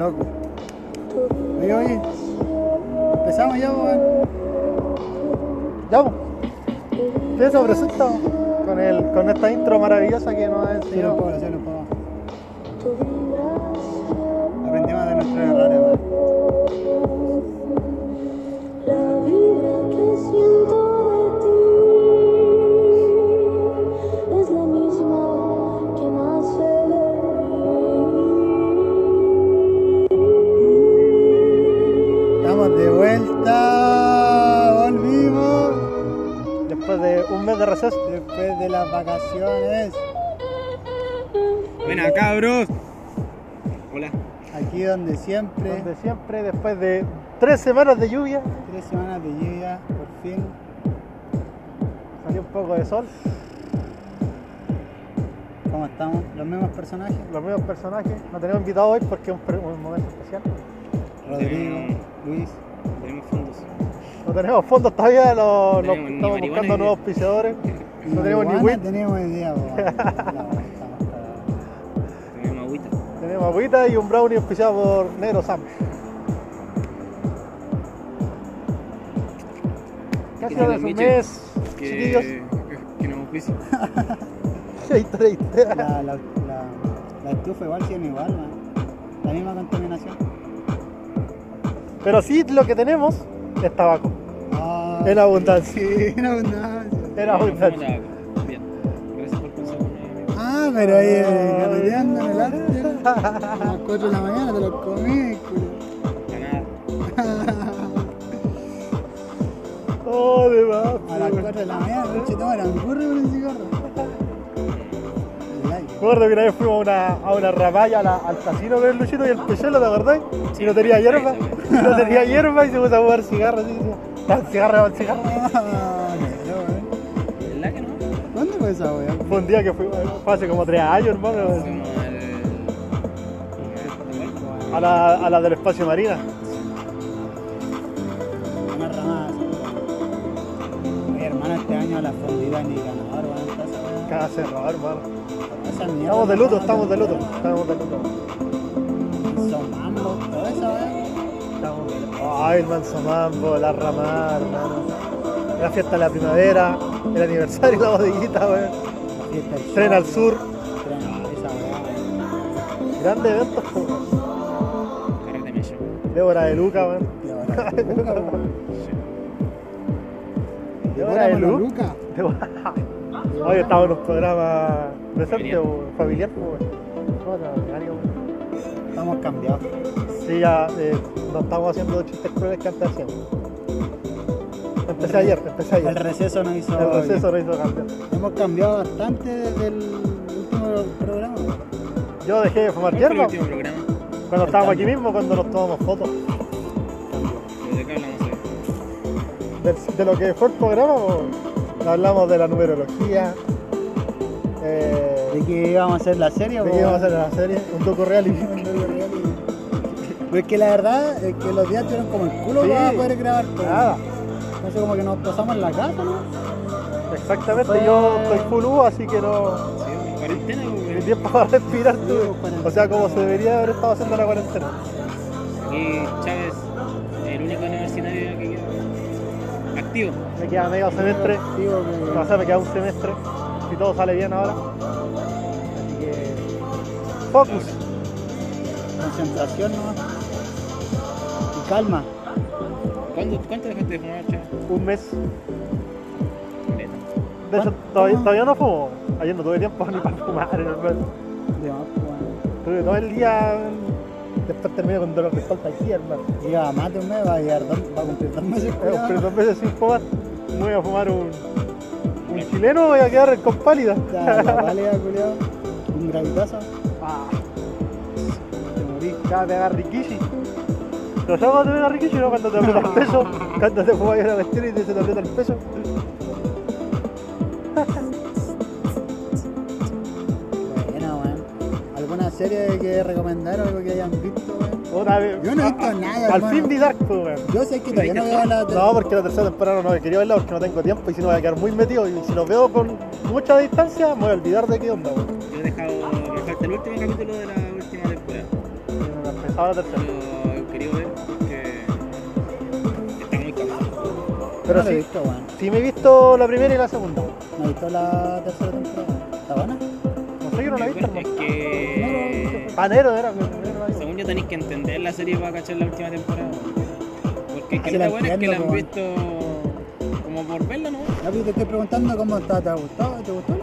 loco. Oye, oye. Empezamos ya, weón. Ya. ¿Qué se presenta con, el, con esta intro maravillosa que nos ha enseñado? Aprendimos de nuestros errores, weón. Después de un mes de receso. Después de las vacaciones. Buena cabros. Hola. Aquí donde siempre. Donde siempre, después de tres semanas de lluvia, Tres semanas de lluvia, por fin. salió un poco de sol. ¿Cómo estamos? Los mismos personajes. Los mismos personajes. No tenemos invitado hoy porque es un momento especial. Rodrigo, Luis. Tenemos fondos. No tenemos fondos todavía, No tenemos estamos buscando nuevos auspiciadores. No tenemos ni weed. tenemos idea. Tenemos agüita. Tenemos agüita y un brownie auspiciado por Negro Sam. ¿Qué ha ¿Qué sido tal, de su mes, Que, chiquillos? que auspicia. Ideas. La, la, la, la estufa igual siguen igual, man. La misma contaminación. Pero sí lo que tenemos es tabaco. Ah, En abundancia. Sí, en abundancia. En abundancia. Bien. Gracias por mí. Ah, pero ahí eh, carreteando en el arte. A las 4 de la mañana te lo comí. Oh, de más. A las 4 de la mañana, noche angurro con un cigarro. El like. Me acuerdo que una vez fuimos a una, a una rapalla a la- al casino con el Luchito y el Pechelo, ¿te acordás? Y no tenía hierba. Y no tenía hierba y se puso a jugar cigarros. Así, decía, "Dame cigarro, dame cigarro. Ah. ¿Verdad que no? ¿Cuándo fue esa weá? Fue un día que fuimos, fue hace como tres años, hermano. Fuimos al. A la, a la del espacio marina. Una ramada. Oye, hermano, este año la fondida ni ganador, weá. Cada cerrado, hermano. Estamos de luto, estamos de luto. Estamos de luto. Son mambo, toda esa weá. Estamos de luto. Ay, el manso mambo, la ramada, hermano. La fiesta de la primavera, el aniversario de la bodeguita, weón. La fiesta del Tren al sur. Tren, esa weá. Grandes eventos, po, weón. Débora de Luca, weón. Y ahora, Luca, weón. Débora de Luca. Luca. Débora. Hoy estamos en un programa Familiar. weón, familiar. No, weón. Estamos cambiados. Sí, ya eh, no estamos haciendo chistes crueles que antes hacíamos. Empecé ayer, empecé El ayer. receso nos hizo. El receso no hizo cambiar. Hemos cambiado bastante desde el último programa. Yo dejé de fumar ¿Cuál fue el hierba último programa? cuando estábamos aquí mismo, cuando nos tomamos fotos. ¿De qué hablamos hoy? De, de lo que fue el programa, po, hablamos de la numerología, ¿De que íbamos a hacer la serie? de qué íbamos a hacer la serie, un docu reality. Pues que la verdad es que los días tuvieron como el culo Sí. para poder grabar todo. Nada, Entonces como que nos pasamos en la casa, ¿no? exactamente, Fue- yo estoy full U, así que no. Sí, en cuarentena, Mi tiempo para respirar tuve. pues, cuarentena. O sea, como se debería haber estado haciendo la cuarentena. Aquí Chávez, el único universitario que queda activo. Me queda medio semestre, Digo o sea, me queda un semestre, si todo sale bien ahora. Focus. concentración nomás. Y calma. ¿Cuándo, ¿Cuánto dejaste de fumar? Un mes. De hecho, todavía, todavía no fumo. Ayer no tuve tiempo ni para fumar en el mes. Pues. Tuve todo el día. Después terminé con dolor de espalda aquí, hermano. Lleva más de un mes, va a, llegar dos, va a cumplir dos meses. Culiao. cumplido dos meses sin fumar. Me voy a fumar un. Un chileno, voy a quedar con pálida. Ya, la válida, culiao. Un gravitazo. Ah, te morí, agarra Rikishi. ¿Pero sabes cuando te pega Rikishi, no? Cuando te aprieta el peso, cuando te fumas una cuestión y te, se te aprieta el peso. Buena, weón. ¿Alguna serie que recomendar o algo que hayan visto, weón? Otra vez. Yo no he visto Ah, nada, Al hermano. fin vi Dark, pues, weón. Yo sé que todavía no veo la No, porque la tercera temporada no quería verla porque no tengo tiempo y si no voy a quedar muy metido. Y si lo veo con mucha distancia, me voy a olvidar de qué onda, weón. Yo he dejado, el último capítulo de la última temporada. Y no la he empezado la tercera. Yo he querido ver porque está muy cansado. Pero no lo he sí, visto, weón. sí me he visto la primera y la segunda. No he visto la tercera temporada. ¿Está buena? No sé, yo no la he visto, Es que Panero era, mi primero año. según yo tenéis que entender la serie para cachar la última temporada. Porque es que Sí, la buena es que la han visto como por verla, ¿no? Ya pues, te estoy preguntando cómo está, ¿te ha gustado? ¿Te gustó?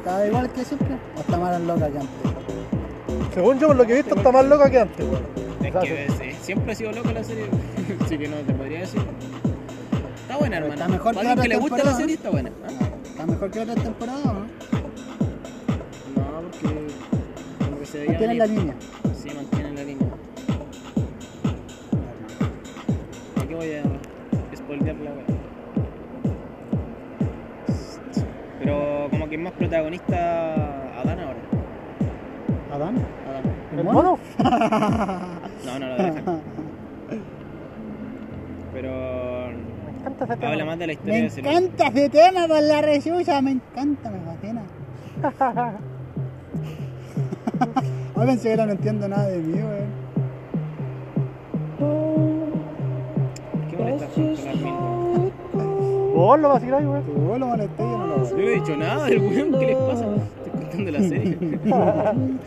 ¿Está igual que siempre? ¿O está más loca que antes? Según yo, por lo que he visto, está más loca que antes, weón. Es que es- es- siempre ha sido loca la serie, así que no te podría decir. Está buena, hermano. está mejor que que le gusta la serie, está buena. ¿ah? ¿Está mejor que otra temporada o no? No, porque como que se veía Mantienen la línea. Sí, mantienen la línea. Aquí voy a spoilear la wea. Pero como que es más protagonista Adán ahora. ¿Adán? Adán. ¿El mono? No, no lo dejan. Pero Me encanta ese tema. habla más de la historia Me de encanta ese tema con la resuya, me encanta, me fascina. Hoy pensé que no entiendo nada de mí, weón. Vos lo vaciláis, weón. Si vos lo molesté, yo no lo Yo no he dicho nada del weón, ¿qué les pasa? Estoy contando la serie.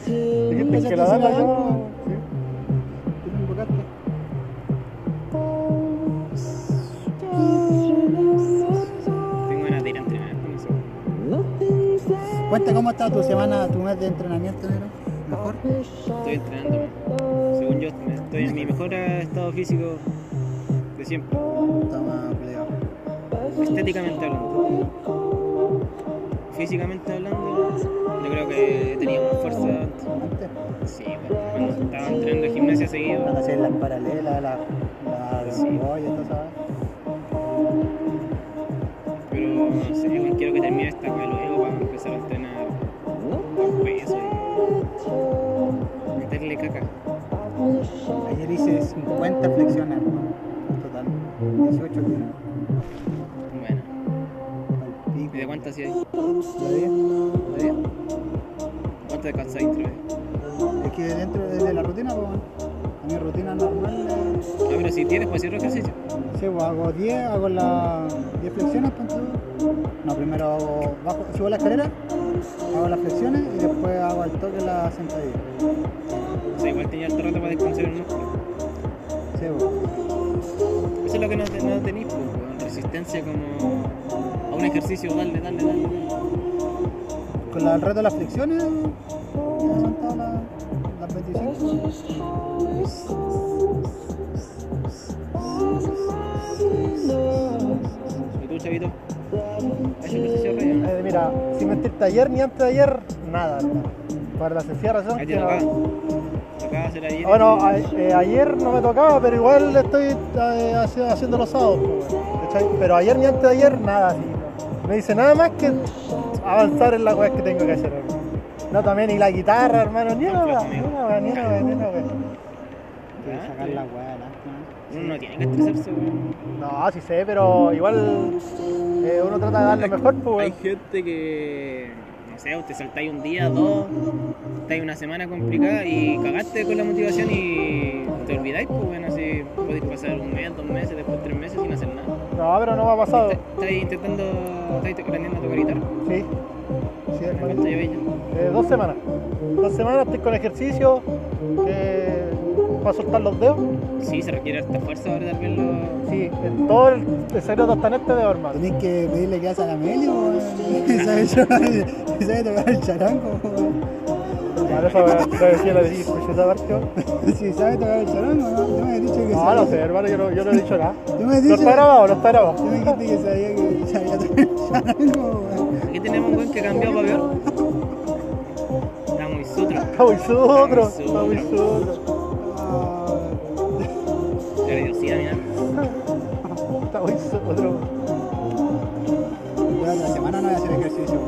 Dijiste que la dan invocaste. Tengo ganas de ir a entrenar con eso. Cuenta cómo está tu semana, tu mes de entrenamiento, Nero. Mejor. Estoy entrenando. Según yo, estoy en mi mejor estado físico de siempre. Toma, plegado. Estéticamente hablando. Físicamente hablando, yo creo que tenía más fuerza Sí, bueno, cuando estaba entrenando gimnasia seguido. cuando hacías las paralelas, la, la Sí. Pero no sé, bueno, quiero que termine esta weá luego para empezar a entrenar con peso y meterle caca. Ayer hice 50 flexiones, hermano. En total. 18 kilos. ¿Y de ahí? ¿Ya vi? ¿De diez? ¿Cuánto descansáis otra vez? Es que dentro de la rutina, pues, a mi rutina normal, eh, Ah, pero si tienes, pues hacer ejercicio. sí, pues, hago 10, hago las 10 flexiones, tú. No, primero hago, bajo, subo la escalera, hago las flexiones y después hago al toque la sentadilla. O sea, igual tenía harto rato para descansar el músculo. Sí, pues. Eso es lo que no, no tenéis, pues, resistencia como a un ejercicio, dale, dale, dale. Con la, el reto de las flexiones, ya son todas las, las 25. ¿Y tú, chavito? ¿Has ejercicio? Eh, mira, sin mentirte, ayer ni antes de ayer, nada, hermano. Por la sencilla razón Ahí que tocaba. Hacer ayer. Bueno, a- eh, ayer no me tocaba, pero igual estoy eh, haci- haciendo los sábados. pues. Pero ayer ni antes de ayer, nada. así, no. Me dice nada más que avanzar en las weas que tengo que hacer. hermano. No también ni la guitarra, hermano, ni una wea, ni una wea, ni una wea, ni una wea. Hay que sacar la weá adelante, ¿no? Uno no tiene que estresarse, weón. No, sí sé, pero igual eh, uno trata de dar lo mejor, pues, Hay gente que, no sé, te saltáis un día, dos, estáis una semana complicada y cagaste con la motivación y te olvidáis, pues bueno, así podéis pasar un mes, dos meses, después tres meses sin hacer nada. No, pero no me ha pasado. Está- Estáis intentando, estáis aprendiendo a tocar guitarra. Sí. Sí, hermano. ¿Cuánto ya? Eh, dos semanas. Dos semanas estoy con ejercicio para soltar los dedos. Sí, se requiere harta fuerza ahora de verlo. Sí, en todo el, el secreto está en este dedo, hermano. Tenés que pedirle que haga la Meli, weón. ¿Sabe sabe tocar el charango, Si sabe tocar el charango, ¿no? Tú me has dicho que No, sabía. no sé, hermano, yo no, yo no he dicho nada. Tú me has No está grabado, no está grabado. Me dijiste que sabía que sabía tocar el. Aquí tenemos un buen que cambió para peor. Está muy sutro. Está muy sutro, está muy sutro. La mira. Está muy sutro. Durante la semana no voy a hacer ejercicio.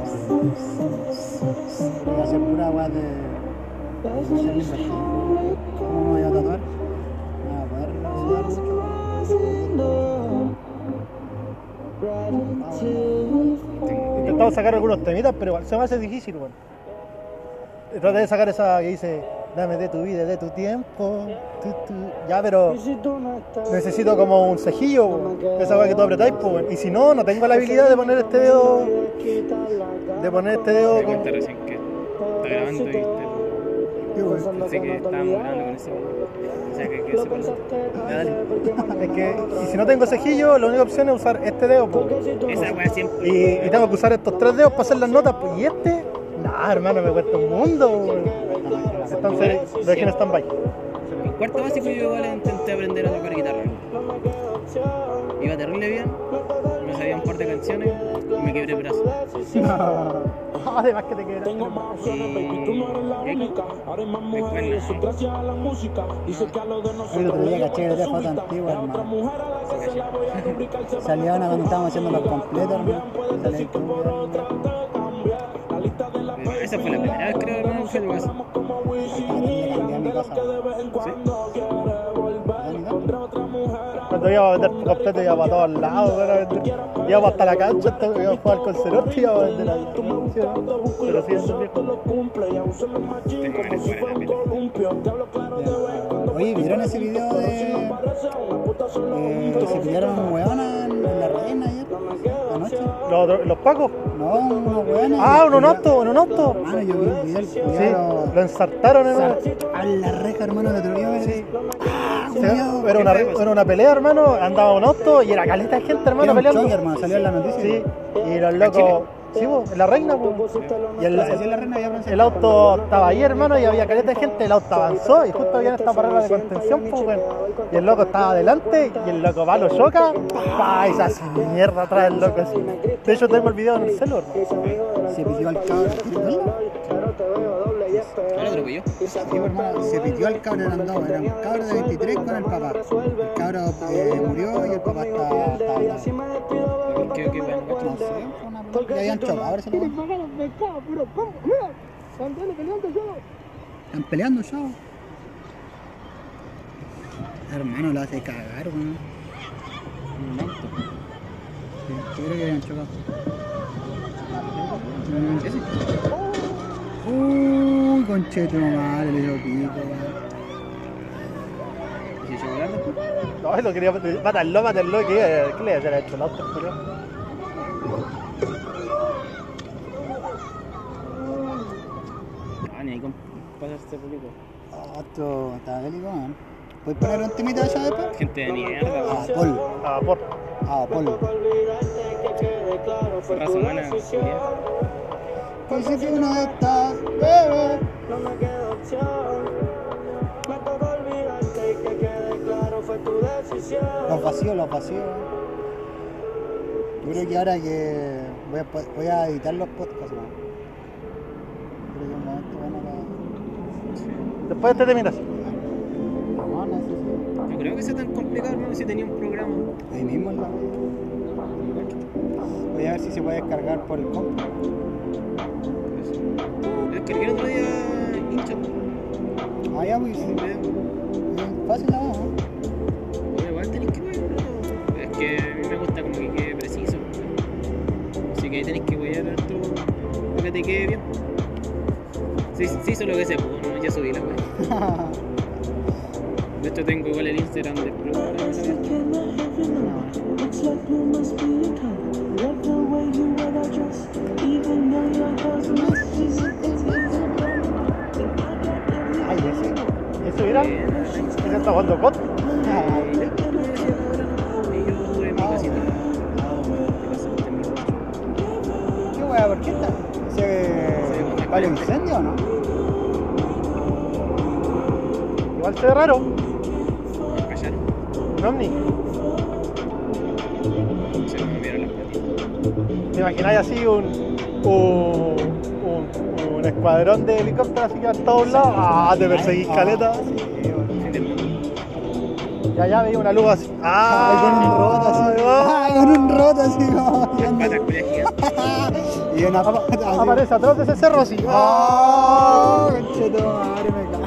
Voy a hacer pura weá de. De hacer la inversión. ¿Cómo me voy a tatuar? No voy a poder sudar mucho. Intentamos sacar algunos temitas, pero igual se me hace difícil, weón. Traté de sacar esa que dice Dame de tu vida, de tu tiempo. tu, tu. Ya, pero necesito como un cejillo, weón. esa weá que tú apretáis, pues. Y si no, no tengo la habilidad de poner este dedo. De poner este dedo con. cuenta recién que está grabando y te- Qué bueno. pensé que estábamos grabando con ese. O sea, que, que se parece. Es que, y si no tengo cejillo, la única opción es usar este dedo, pues. Esa siempre. Y, y tengo que usar estos tres dedos para hacer las notas, pues. Y este, nah, hermano, me cuesta un mundo. Entonces, dejen stand-by. En cuarto básico yo igual intenté aprender a tocar guitarra. Iba terrible bien, me sabía un par de canciones y me quebré el brazo. Además que te quedas. Y después no. El otro día caché que la foto antigua, hermano. Salió una cuando estábamos haciendo los completos, hermano. Esa fue la primera vez creo hermano que a Cuando iba a vender completo iba para todos lados, weón, a vender. Íbamos hasta la cancha, hasta íbamos a jugar con Cerotti y íbamos a vender ahí. ¿sí o no? Pero sí, eso es viejo. La. Oye, ¿vieron ese video de eh, que se pillaron un weón en, la reina ayer? Anoche. Los, los pacos. No, unos weones. Ah, un auto, un auto. Hermano, yo vi el video, Sí, lo ensartaron en una. A la reja, hermano, de otro día. Sí. Ah, Era una, era una pelea, hermano. Andaba un auto y era caleta de gente, hermano, un peleando. choque, hermano, salió en la noticia. Sí, y los locos. Sí, en la reina, po. Y el, auto estaba ahí, hermano, y había caleta de gente. El auto avanzó y justo había esta parada de contención, pues, weón. Y el loco estaba adelante y el loco va, lo choca. se hace mierda atrás del loco. así. De hecho, tengo el video en el celular, hermano. Se pitió al cabro. Hermano, se pitió al cabro, dos. Era un cabro de 23 con el papá. El cabro eh, murió y el papá al lado. ¿Qué, qué weá? No sé. Le habían chocado, ahora se lo Están peleando ya. Hermano, lo hace cagar, weón. Un auto. Sí, Yo creo que habían chocado. Ese. Uy, concheto madre, le dio pico. ¿Y se chocolate? No, lo quería matarlo, matarlo. ¿Qué, ¿Qué le había hecho el auto? Ah, ni ahí con pasarse poquito. Oh, esto está bélico, weón. ¿Puedes poner un temita allá después? Gente de mierda, Ah. Paul. Ah, por. Ah, Paul. raza humana. Pues si tú no estás, bebé. Los vacíos, los vacíos. Yo creo que ahora que voy a, voy a editar los podcasts, weón. Creo que es un momento bueno para... Después te terminas. No, no No creo que sea tan complicado, hermano, si tenía un programa. Ahí mismo en la... Voy a ver si se puede descargar por el compu. Otro día hincha. Ah, ya, pues fácil la voz, ¿no? Pero igual tenéis que wear, ¿no? Es que a mí me gusta como que quede preciso. Así que ahí tenéis que wear harto para que te quede bien. Sí, sí, hizo lo que se pudo, ¿no? Ya subí la wea. De hecho tengo igual el Instagram de Explore. ahora, ¿no? Looks like yo estuve en mi casita. ¿Qué wea? ¿Por qué está? ¿Se vale incendio o no? Igual se ve raro. Un ovni. Se me movieron las patitas. ¿Te imagináis así un, un, un, un escuadrón de helicópteros así que a todos lados? Ah, te perseguís caleta. Y allá veía una luz así. Ay, con un roto así. Ah, Ay, con un roto así como. Y una pata así. Aparece atrás de ese cerro así. ¡Oh! Concheto madre, me cago.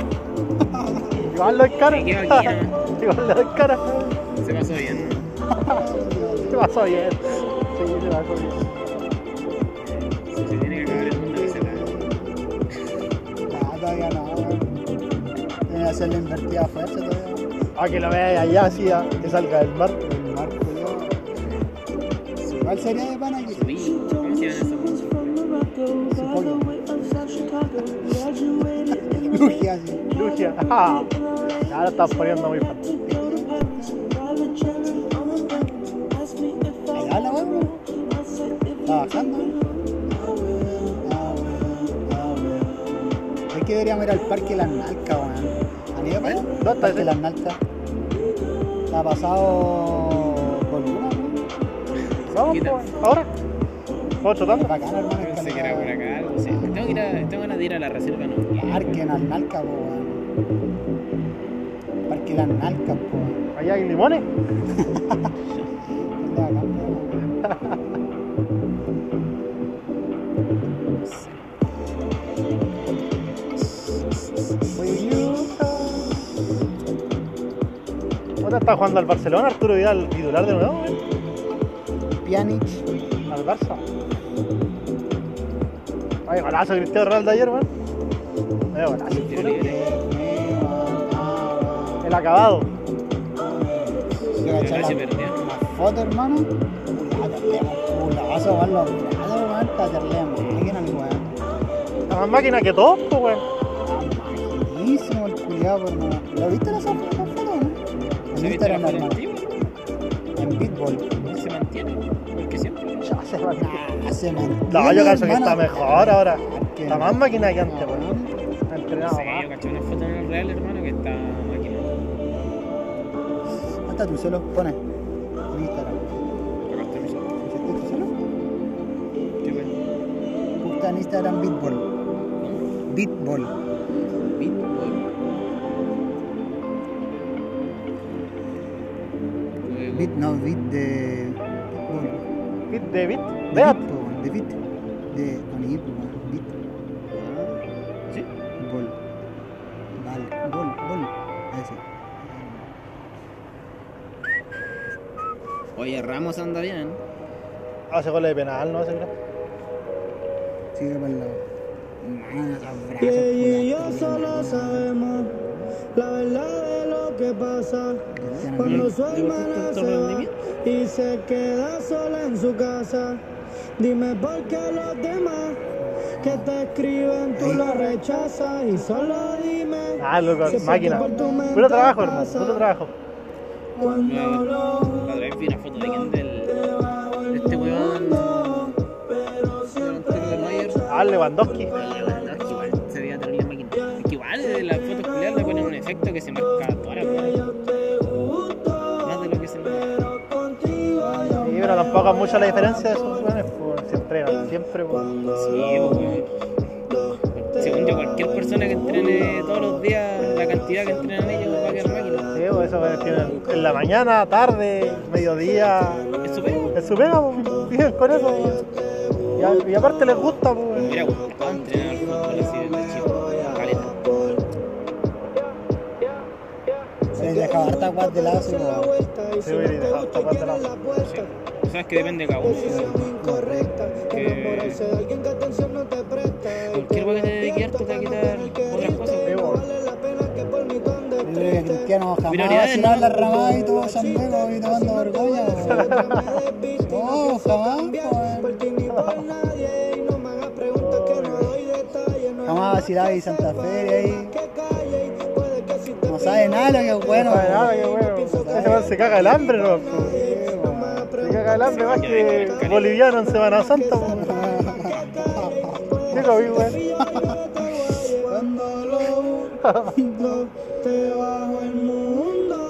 Igual lo encara. Igual lo encara. Se pasó bien. Se pasó bien. Sí, se pasó bien. Si se tiene que acabar el mundo, que se acabe. No, todavía no, weón. esa es la invertida a fuerza todavía. Ah, que lo veas allá así, que salga del mar. El mar. ¿Cuál sería de pana aquí? Subí. ¿Cómo se monstruos? Lugia, así. Lugia. Ah, ya lo estás poniendo muy fácil. Allá la weón. Está bajando. Ah. Ah. Es que deberíamos ir al parque Las Nalcas, weón. ¿Han ido para allá? ¿Dónde está Parque ese? Las Nalcas. Está pasado con weón. Vamos, pues, ahora. Vamos chotando. Bacana, hermano. Pensé que era por acá. Tengo, que ir a, tengo ganas de ir a la reserva, ¿no? Parque Las Nalcas, po. Parque Las Nalcas, po. Allá hay limones. está jugando al Barcelona? Arturo Vidal titular de nuevo, eh? Pjanic. Al Barça. Ay, golazo Cristiano Ronaldo ayer, weón. Ay, golazo. Tiro libre. El acabado. Yo caché Pero la, se perdió. la foto, hermano. A jugar los brazos, weón. Está terlemos. Máquina el weón. La más máquina que todos, pues, weón. Está Buenísimo el culiado, hermano. ¿Lo viste? En ¿Se viste la Instagram, foto hermano. antigua? En Beatball. Se mantiene, porque siempre. Ya se mantiene, No, yo cacho que está mejor ahora. Que Está más máquina que antes, No, weón. No entrenado sé, yo más. caché una foto en el real, hermano, que está máquina. ¿Dónde está tu celo? Pone. En Instagram. Acá está mi celular. ¿Hiciste tu celo? ¿Qué fue? Busca en Instagram Beatball. Beatball. Bitboy. Luego, Beat, no, beat de. Beatball. Beat de beat. De Beat. weón, de beat. De. Con I, beat. ¿Sí? Bol. Vale. Bol, bol. Ese. Oye, Ramos anda bien. Hace goles de penal, ¿no? Ese creo. Sigue para el lado. Y yo solo sabemos la verdad de lo que pasa cuando su hermana se va y se queda sola en su casa. Dime por qué los demás que te escriben tú lo rechazas y solo dime Ah, loco, máquina. Puro trabajo, hermano. Puro trabajo. cuando lo La otra vi una foto de quién del. de este weón. Delantero del Bayern. Ah, Lewandowski. Lewandowski, igual se veía terrible máquina. Es que igual de las fotos culiadas le ponen un efecto que se marca Es mucha la diferencia de esos weones, pues, se entrenan siempre, pues. Sí, pues. Según yo, cualquier persona que entrene todos los días la cantidad que entrenan ellos va a quedar máquina. Sí, pues weones tienen en la mañana, tarde, mediodía. Es su pega. Es su pega, pues, con eso. pues. Y, a- y aparte les gusta, pues. hubiera gustado entrenar al fútbol así desde chico. Caleta. Se dejaba harta guas de lado, sí, dejado esta parte de lado. Sabes que depende de cada uno. Que cualquier weá que te dedique harto te va a quitar otras cosas. Pues. Que Cristiano jamás ¿no? la ramada y todo San Diego y tomando vergüenza. No, jamás, weón. Jamás vacilaba y Santa Fe ahí. No sabe nada lo que es bueno. No sabe nada, weón. qué bueno. Ese weón se caga el hambre, ¿no? Pues. Se caga el hambre más que boliviano en Semana Santa, pues. Sí, lo vi, weón.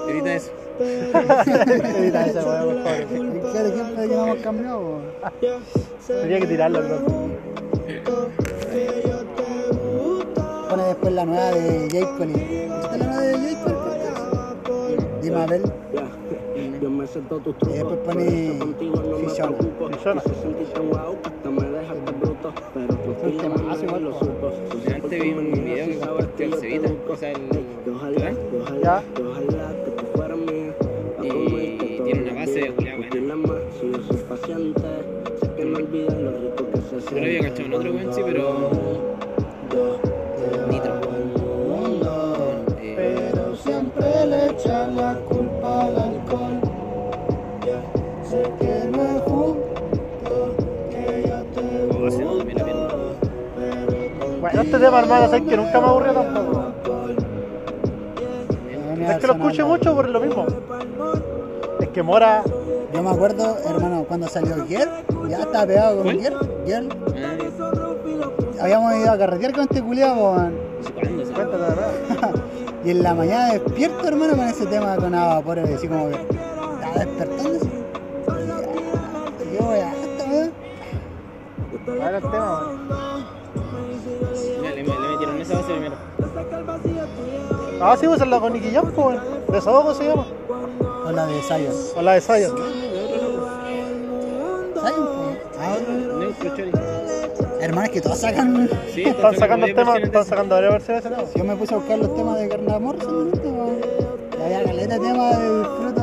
Evita eso. Evita ese weón, por favor. Claro, ejemplo de que no hemos cambiado, weón. Tenía que tirarlo, loco. Pone después la nueva de Jake Collie. ¿Está la nueva de Jake Collie? De Mabel. Yo me sé todos tus Y después pone. Te me dejaste bruto, pero contigo temazo me igual, lo po. supo. Antes vi un video que compartió el Cevita, o sea, el. Que ojalá, que ojalá, Ya. que ojalá que tú fueras mía. Pa' Y todo tiene una base de buena. si yo soy paciente, sé que no olvidas lo rico que se Yo lo había cachado en otro weón, sí, pero. Este tema, hermano, sabes que nunca me aburrió tampoco. Es que lo escuché mucho por lo mismo. Es que Mora, Yo me acuerdo, hermano, cuando salió Girl, ya estaba pegado con. Girl. Girl. Ah, Habíamos ido a carretear con este culiado, weón. Y en la mañana despierto, hermano, con ese tema con a vapor, así como que estaba despertando. así. Y yo, ya, esta weón. Ahora el tema, weón. Ah, sí, pues es la con Nicky Jam, pues, weón. Desahogo se llama. O la de Zion. O la de Zion. Hermano, es que todos sacan. Sí, Están sacando el tema, están sacando varias versiones de ese tema. Yo me puse a buscar los temas de Carnaval Morrison, ahorita, weón. Y había caleta de temas de disfruto.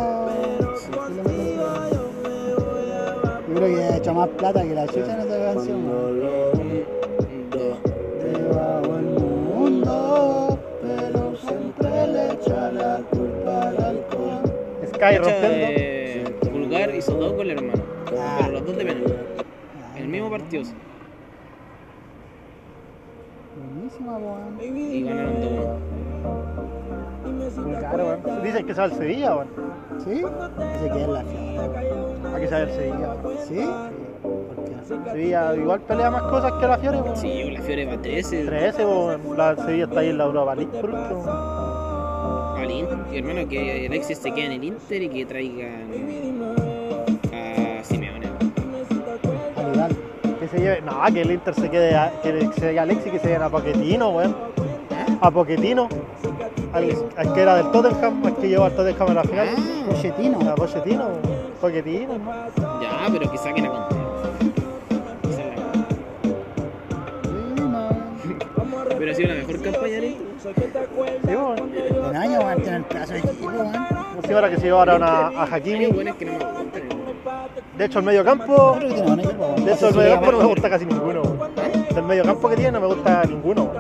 Yo creo que he hecho más plata que la chucha en esta canción, Sky Cacha, rompiendo. eh, Pulgar hizo dos con el hermano. Ah. Pero los dos de penal. En el mismo partido. sí. Buenísima, weón. Y ganaron dos. Claro, weón. Dicen que se va al Sevilla, weón. ¿Sí? Dice que es la fiera. Aquí se va al Sevilla. ¿Sí? ¿Por qué? Sevilla igual pelea más cosas que la Fiore, weón. Sí, la Fiore va 13. 13, weón. La Sevilla está ahí en la Europa League por último. Al Inter, hermano, que Alexis se quede en el Inter y que traigan a Simeone. Al. Que se lleve. No, que el Inter se quede. a- Que se lleve a Alexis que se lleven a Poquetino, weón. A Poquetino. Al, al que era del Tottenham, al que llevó al Tottenham en la final. Pochettino. A Pochettino. Poquetino, hermano. Ya, pero que saquen a ha sido la mejor campaña weón. Un año, weón, tiene el pedazo de equipo, ahora que se llevaron a, a Hakimi. hermano. De hecho, el medio campo. De hecho, el medio campo no me gusta casi ninguno. Del medio campo que tiene no me gusta ninguno.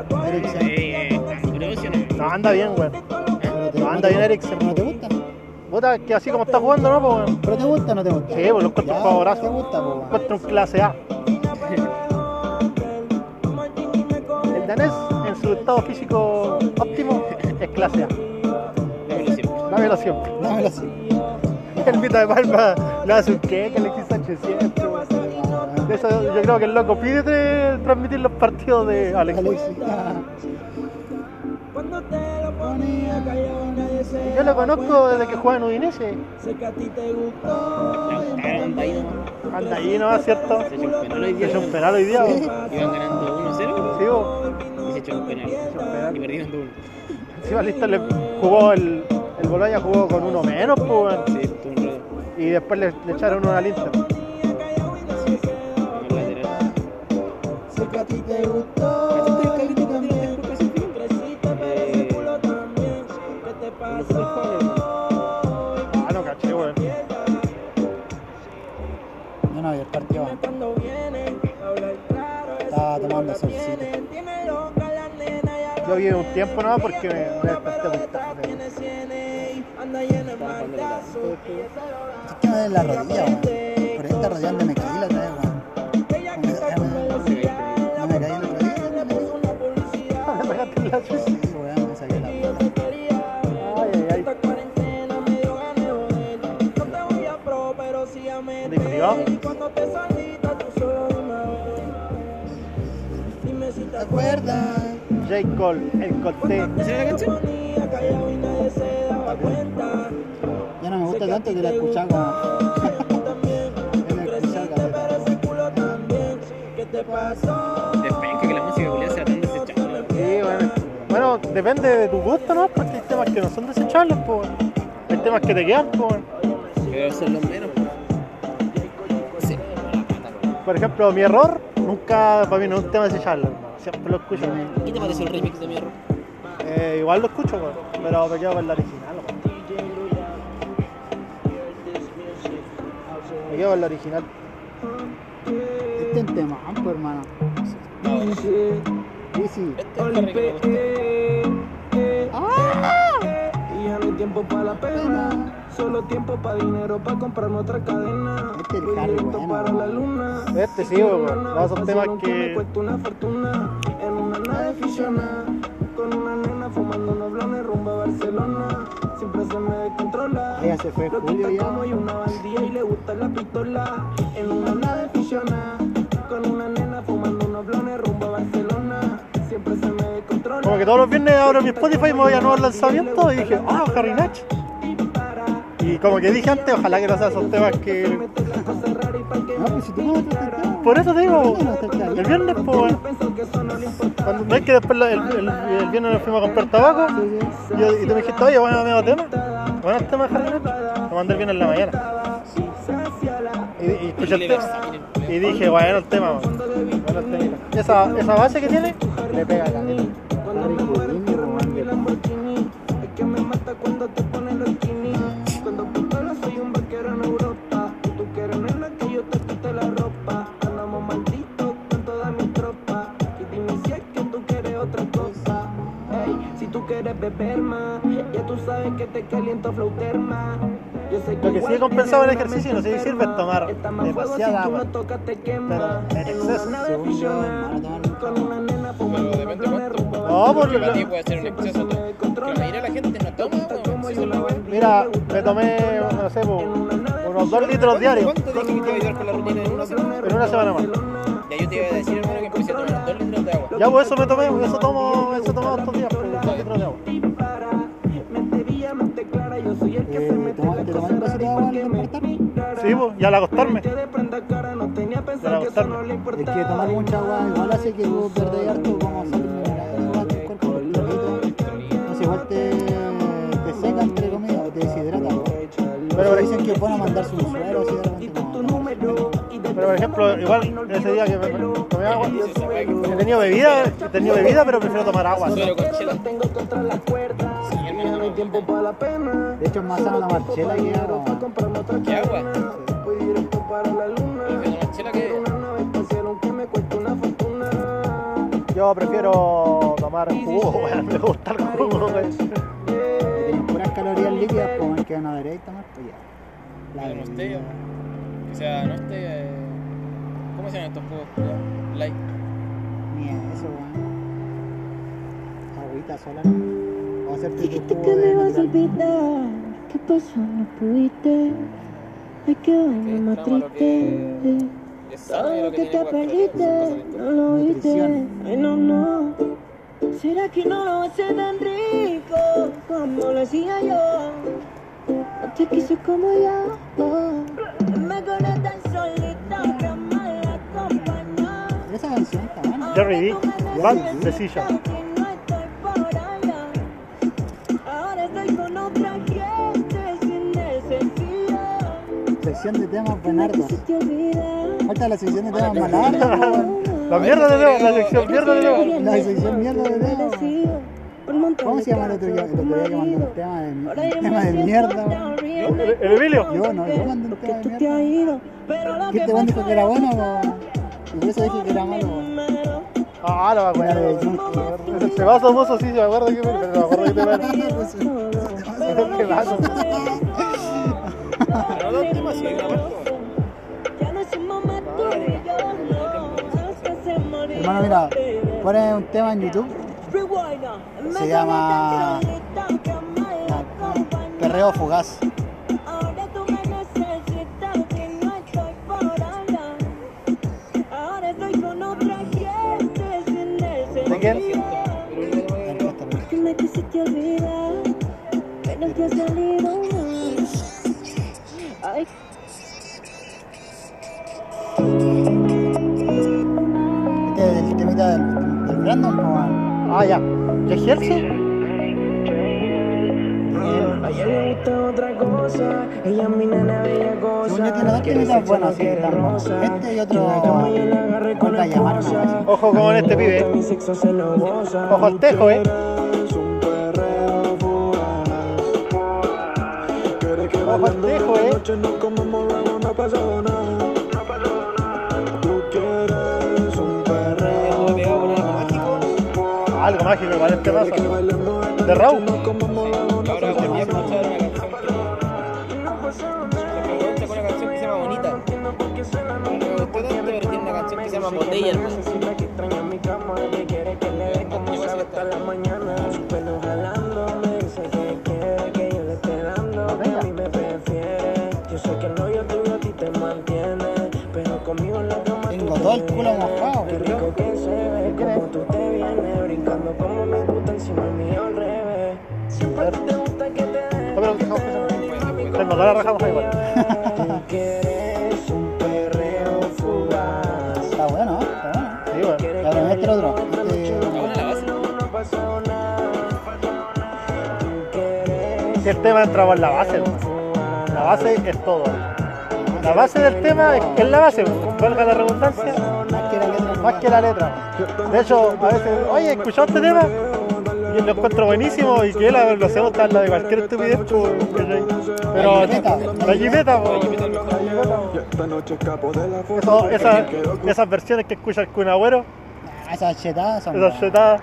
Eh, eh, no. Anda bien, weón. No, anda bien Eriksen. ¿No te gusta? Puta, que así como está jugando, ¿no? Pues, weón. ¿Pero te gusta o no te gusta? Sí, pues lo encuentro Ya, favorazo. ¿Te gusta, po? Encuentro un clase A. El danés, en su estado físico óptimo, es clase A. Dámelo siempre. Dámelo siempre. El Vita de Palma le hace un a Alexis Sánchez siempre. De eso yo creo que el loco pide de transmitir los partidos de Alexis. Alexis. Yo lo conozco desde que juega en Udinese. Anda ahí nomás. Anda ahí, ¿no? ¿Cierto? Se echó un penal hoy Se día. Iban ganando 1-0 Y se echó un penal. un penal. Y perdieron 2-1. Encima Listo le jugó el, el Boloña jugó con uno menos, pues. Sí, tuvo un rato. Y después le, le echaron uno el lateral. A ti te gustó. Yo vi un tiempo nada porque me, desperté muy tarde. Es que me la rodilla, weón. Por esta rodilla donde me caí la otra vez, weón. No me caí la otra vez. Me pegaste en la chucha. ¿Te acuerdas? J. Cole, el Corté. ¿Esa era la canción? Ya no me gusta tanto que la escuchaba penca que la música culiada sea tan desechable. Sí, bueno. Bueno, depende de tu gusto, ¿no? Porque hay temas que no son desechables, pues. Hay temas que te quedan, pues. Pero son los menos. Sí. Por ejemplo, mi error nunca para mí no es un tema desechable. Siempre lo escucho. ¿Qué te pareció el remix de mi error? Eh, igual lo escucho, weón, pero me quedo con la original, weón. Me quedo con la original. Este es un tema, pues, hermano. Sí, sí. Este es el que me gusta. Y ya no hay tiempo para la pena. Solo tiempo para dinero para comprar otra cadena. Este es el Voy Harry, directo bueno. para la luna. Este sí, weón. No, son temas Me que. cuesta una fortuna. Aficionada. Con una nena fumando unos blones rumbo a Barcelona. Siempre se me descontrola. Ella se fue Lo Julio quita ya. como y una bandilla y le gusta la pistola. En una nave aficionada. Con una nena fumando unos blones rumbo a Barcelona. Siempre se me descontrola. Como que todos los viernes abro mi Spotify y me voy a nuevos lanzamientos y dije, ah, Harry Natch. Y como que dije antes, ojalá que no sean esos temas que. No, pues si tú no tema. Por eso te digo, el viernes, pues, bueno. Cuando, ¿No es que después la- el, el, el viernes nos fuimos a comprar tabaco? Y, yo- y tú me dijiste, oye, bueno, amigo tema. Buenos temas, Harry Natch. Lo mandé el viernes en la mañana. Y, y escuché el tema. Y dije, bueno, el tema, bueno, bueno el temita. Esa, esa base que tiene, le pega. Harry otra cosa. Ey, si tú quieres beber más, ya tú sabes que te caliento flauterma. Yo sé Lo que sí he compensado el ejercicio, no sé si mente sirve es tomar demasiada si agua. no tocas, te quema. Pero en exceso, Pero unos depende cuánto. No, por Porque para ti lo- puede ser un exceso todo. Que la mayoría de la gente no toma. Mira, me tomé, no sé, unos dos litros diarios ¿Cuánto dije que te iba a ayudar con la rutina en una semana? en una semana más. Ya yo te iba a decir, hermano, que empecé de agua. Ya, pues eso me tomé, eso tomo, eso tomo estos días, pues, dos litros de agua. Eh, ¿te cosa tomas un vasito de agua me despertar? inspira. Sí, pues, y al acostarme. Que eso acostarme. Es que tomar mucha agua igual hace que tú pierdas harto como tu cuerpo, los electrolitos. No sé, igual te, te seca entre comillas o te deshidrata. Pero dicen que así de repente como número y de Pero por ejemplo, igual ese día que me tomé agua, he tenido bebida, he tenido bebida, pero prefiero tomar agua. Tengo contra la. De hecho más sano tomar chela que agua. ¿Qué agua? Yo prefiero tomar jugo, weón, me gusta el jugo, weón. Tienen puras calorías líquidas, como el que no deberéis tomar, pues ya. La esté, bebida. que sea, no esté. eh, ¿Cómo se llaman estos jugos? Light. Ni eso, weón. Agüita sola, a hacerte tu Dijiste jugo que de me vas a olvidar. ¿Qué pasó? No pudiste. Hay que Que verme más triste. Todo lo lo que te perdiste, no lo viste. Ay, no, no. ¿Será que no lo hace tan rico como lo hacía yo? No te quise como yo. Me quedé tan solita que mal acompañó. Esa canción está buena. Jerry D, Bad Decision. Sección de temas buenardos. Te. Falta la sección de temas weón. La mierda de Leo, la sección mierda de Leo. La sección mierda de ¿Cómo se llama el otro día? El otro día que mandó ha un tema de, un tema de mierda. ¿El, el Emilio? Yo no, yo mandé un tema de te mierda. ido, pero lo Que weón dijo que era bueno. Y por eso dije que era malo. Ah, no me acuerdo. Ese cebazo mozo sí, se me acuerdo que pero no me acuerdo que te va Qué Hermano, mira, pone un tema en YouTube. Se llama- Perreo Fugaz. ¿De quién? me quisiste olvidar, pero te ha salido Ah, ya. ¿Ya Jersey? A ella le gusta otra cosa, ella es mi nena bella cosa. Yo tiene dos temitas no sí. Este y otro, vuelve a. Ojo con este pibe. Mi sexo se lo goza. Ojo al tejo, eh. Que Ojo al tejo, eh. Que paso. bailemos esta ¿De Raúl? Ahora volví a escuchar una canción. Me gusta una canción que se llama Bonita. Me gustó tanto, pero tiene una canción que se llama Botella, hermano. Que dé, No, pero dejamos que se Tengo todas las rajamos igual. tú quieres un perreo fugaz. Está bueno, está bueno. Sí, bueno. Ya, pero este otro. Este, la quieres Si el tema entra por la base, hermano. La base es todo. La base del tema es, es la base, valga la redundancia, más que la letra. más que la letra. De hecho, a veces, oye, ¿escuchó este tema? Y lo encuentro buenísimo y que él a ver, lo sé gustar la de cualquier estupidez, pues. Pero La jipeta. pues. Esa- esas versiones que escucha el Kun Agüero, Ah, esas chetadas son. esas buenas.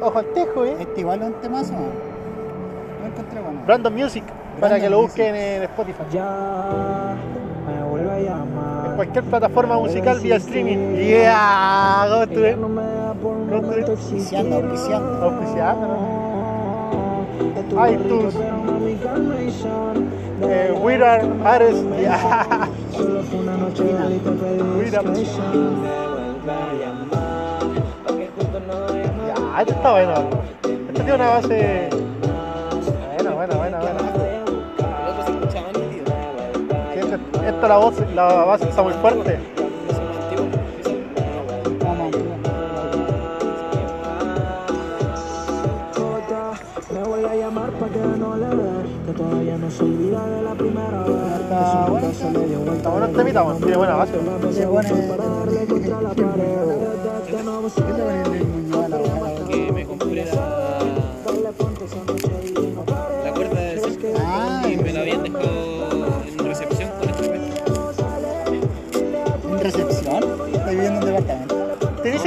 Ojo al tejo, eh. Este igual es un temazo. Lo encontré bueno. Brandon Music, para que lo Music. busquen en Spotify. Ya me vuelve a llamar. Cualquier plataforma musical vía streaming. Yeah, un No momento Auspiciando, auspiciando. Auspiciando, calmation. Eh, We Are Ares. Yeah. We Are. Ya, este está bueno. Este tiene una base. Esta la voz, la base está muy fuerte. Eso es más antiguo. Eso- Vamos, Me vuelve a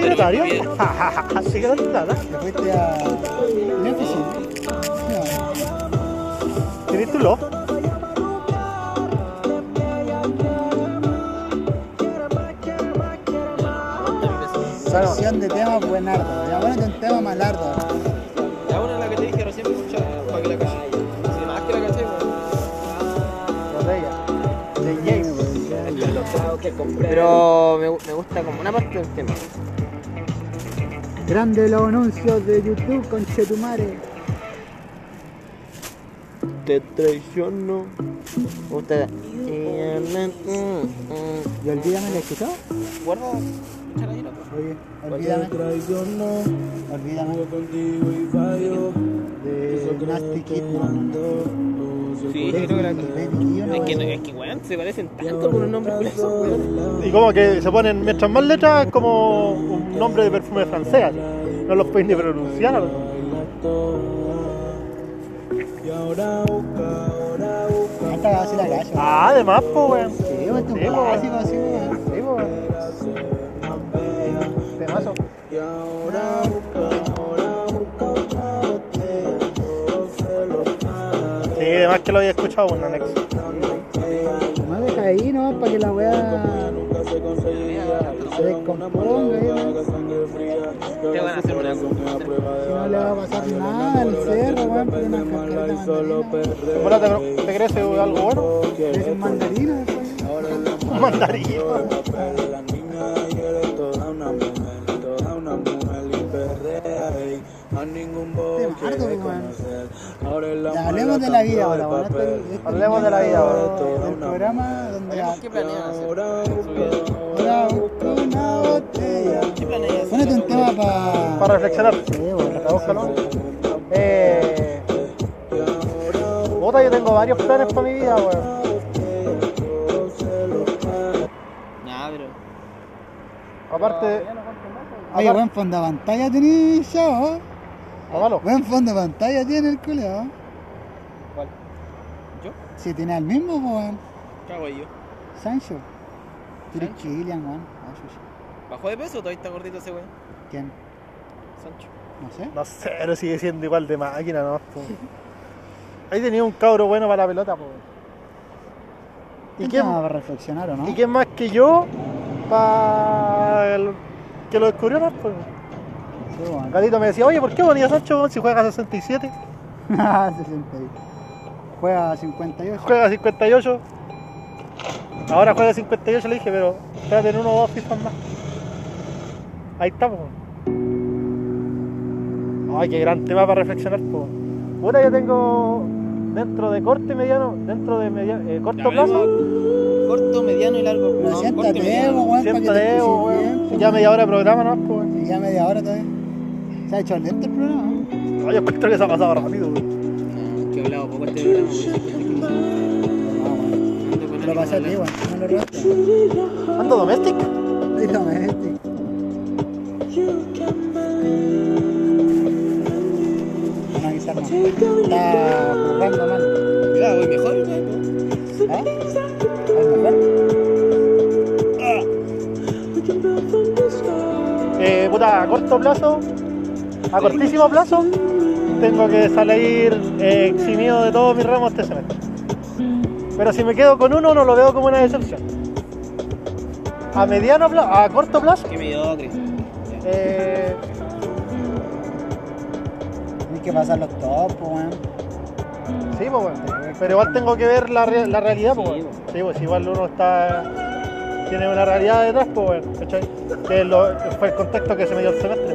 ¿Tenés No, secretario? que no te nada. ¿Te fuiste a. mi oficina? ¿Tenés tu log? No. Sección de temas buenardo. Ya ponete un tema malardo. Ya una la que te dije recién escuchar para que la caché. Si más que la caché. Botella. De James. Pero me, me gusta como una parte del tema. Grande los anuncios de YouTube con Chetumare. Te traiciono. Usted. ¿Y olvídame la escuchó? Guarda. escuchar ahí la cosa. Oye, olvídame. Olvídame. De Nasty Kid. Sí, creo que la Es que, es que weón, se parecen tanto esos weón. Y como que se ponen, mientras más letras, es como un nombre de perfume francés. así. No los puedes ni pronunciar. Esta la. Ah, además, pues, weón. Sí, pues, este Sí, es un pues, clásico así, weón. Sí, pues. Temazo. Además que lo había escuchado un anexo. Más deja ahí, ¿no? Para que la weá se descomponga ¿no? Te van a hacer una Si no le va a pasar nada al cerro, weón, porque una cascarita de te, te crece algo bueno. Es un mandarina después. weón. Ya, hablemos de la vida ahora, Hablemos de la vida ahora. El programa donde qué planean hacer. ahora busco una botella. ¿Qué planean hacer? Ponete un tema para. Para reflexionar. Sí. Acá, búscalo. Eh. Puta, yo tengo varios planes para mi vida, weón. Aparte. Oye, buen fondo de pantalla tenés, chavo. Malo. Buen fondo de pantalla tiene el culeo. ¿Cuál? ¿Yo? Si tiene el mismo, pues, weón. ¿Qué hago yo? Sancho. Tienes Sancho. Killian, weón. Ah. ¿Bajó de peso o todavía está gordito ese weón? ¿Quién? Sancho. No sé. No sé, pero sigue siendo igual de máquina, ¿no? Ahí tenía un cabro bueno para la pelota, po. ¿Y ¿Y quién, para reflexionar o no? ¿Y quién más que yo para el- que lo descubrió más? Pues. Weón. Gatito me decía, oye, ¿por qué ponía Sancho si juega 67? Ah, 60 ahí. Juega 58. Juega 58. Ahora juega 58, le dije, pero espérate en uno o dos FIFA más. Ahí estamos. Ay, qué gran tema para reflexionar, po. Puta, yo tengo dentro de corto y mediano, dentro de media- eh, corto plazo, Corto, mediano y largo. No, siéntate, mediano. Weón, para que siempre te de Evo, escuches weón. Ya media hora de programa, ¿no? Po, ya media hora todavía. Se ha hecho lento el programa. ¿no? Ay, yo encuentro que se ha pasado rápido, weón. No, que he hablado poco este programa. te quise. Ah, lo pasé a ti, weón. No lo robaste. ¿Ando domestic? Dígame, este. Una guitarra. Está jugando mal. Ya, voy mejor. ¿Ah? A lo mejor. Eh, puta, a corto plazo, a cortísimo plazo, tengo que salir eh, eximido de todos mis ramos este semestre. Pero si me quedo con uno, no lo veo como una decepción. A mediano plazo, a corto plazo, Qué mediocre. eh, Tienes que pasar los top, weón. sí, pues bueno. Pero igual tengo que ver la, re- la realidad, pues bueno. Sí, pues igual uno está. Tiene una realidad detrás, pues bueno, ¿cachai? Que lo- fue el contexto que se me dio el semestre.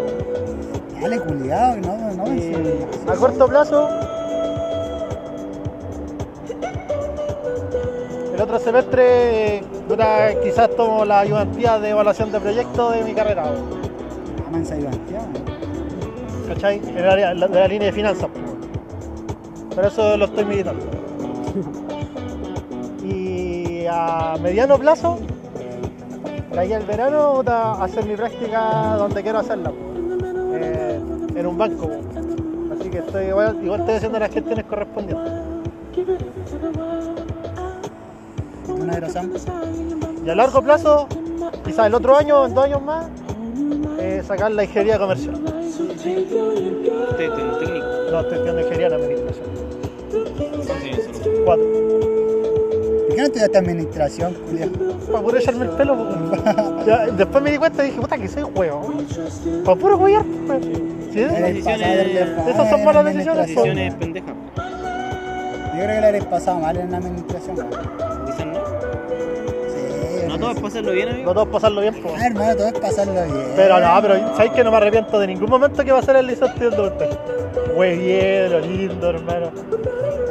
Dale, culiado, no, no, Y sí. a corto plazo, el otro semestre, puta, quizás tomo la ayudantía de evaluación de proyectos de mi carrera, y Banquea, weón. ¿cachai? En el área- la- de la línea de finanzas. Pero eso lo estoy meditando. Y a mediano plazo, de aquí al verano, puta, hacer mi práctica donde quiero hacerla, en un banco. Así que estoy igual, igual estoy haciendo las gestiones correspondientes. Y a largo plazo, quizás el otro año, en dos años más, eh, sacar la ingeniería comercial. Usted es un técnico. No, estoy estudiando ingeniería en administración. Cuatro. ¿Por qué no estudiaste administración, culiado? Para puro echarme el pelo, pues. Ya, Después me di cuenta y dije, puta, que soy huevo. Para puro huear, pues. Sí, decisiones- del esas son malas administración. Decisiones pendejas. Yo creo que le habréis pasado mal en la administración. Quizás no. Sí. No todo es pasarlo bien, No amigo. todos pasarlo bien, pues. Ah, hermano, todo es pasarlo bien. Pero no, pero sabes que no me arrepiento de ningún momento que va a ser el liceo estudiando usted. Güey, bien, lo lindo, hermano.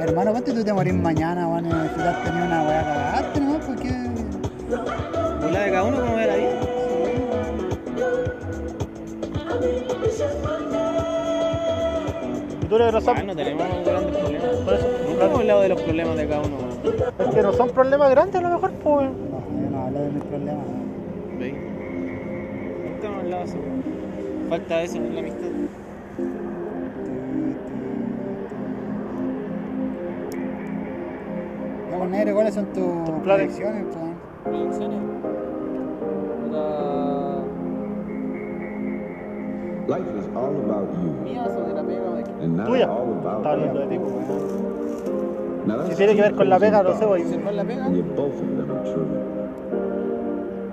Hermano, ponte tú te morís mañana, weón, y si te has tenido una weá cagaste, ¿no? Porque... Habla de cada uno como ve la vida. Y tú eres Ah, grosado. no tenemos grandes problemas. Por eso, Nunca hemos hablado de los problemas de cada uno. weón. es que no son problemas grandes a lo mejor, pues. No, yo no hablo de mis problemas. ¿Veis? Nunca hemos hablado de eso. Falta eso en la amistad. Ya, pues, negro, ¿cuáles son tus pues, weón? Producciones. Life is all about you, ¿Mías o de la pega o de qué? and not Tuya. all Está about hablando de them. ti. Now, that's Si tiene que ver con la pega, no sé, opposing voy. ¿Se fue en? And yet both of them are true.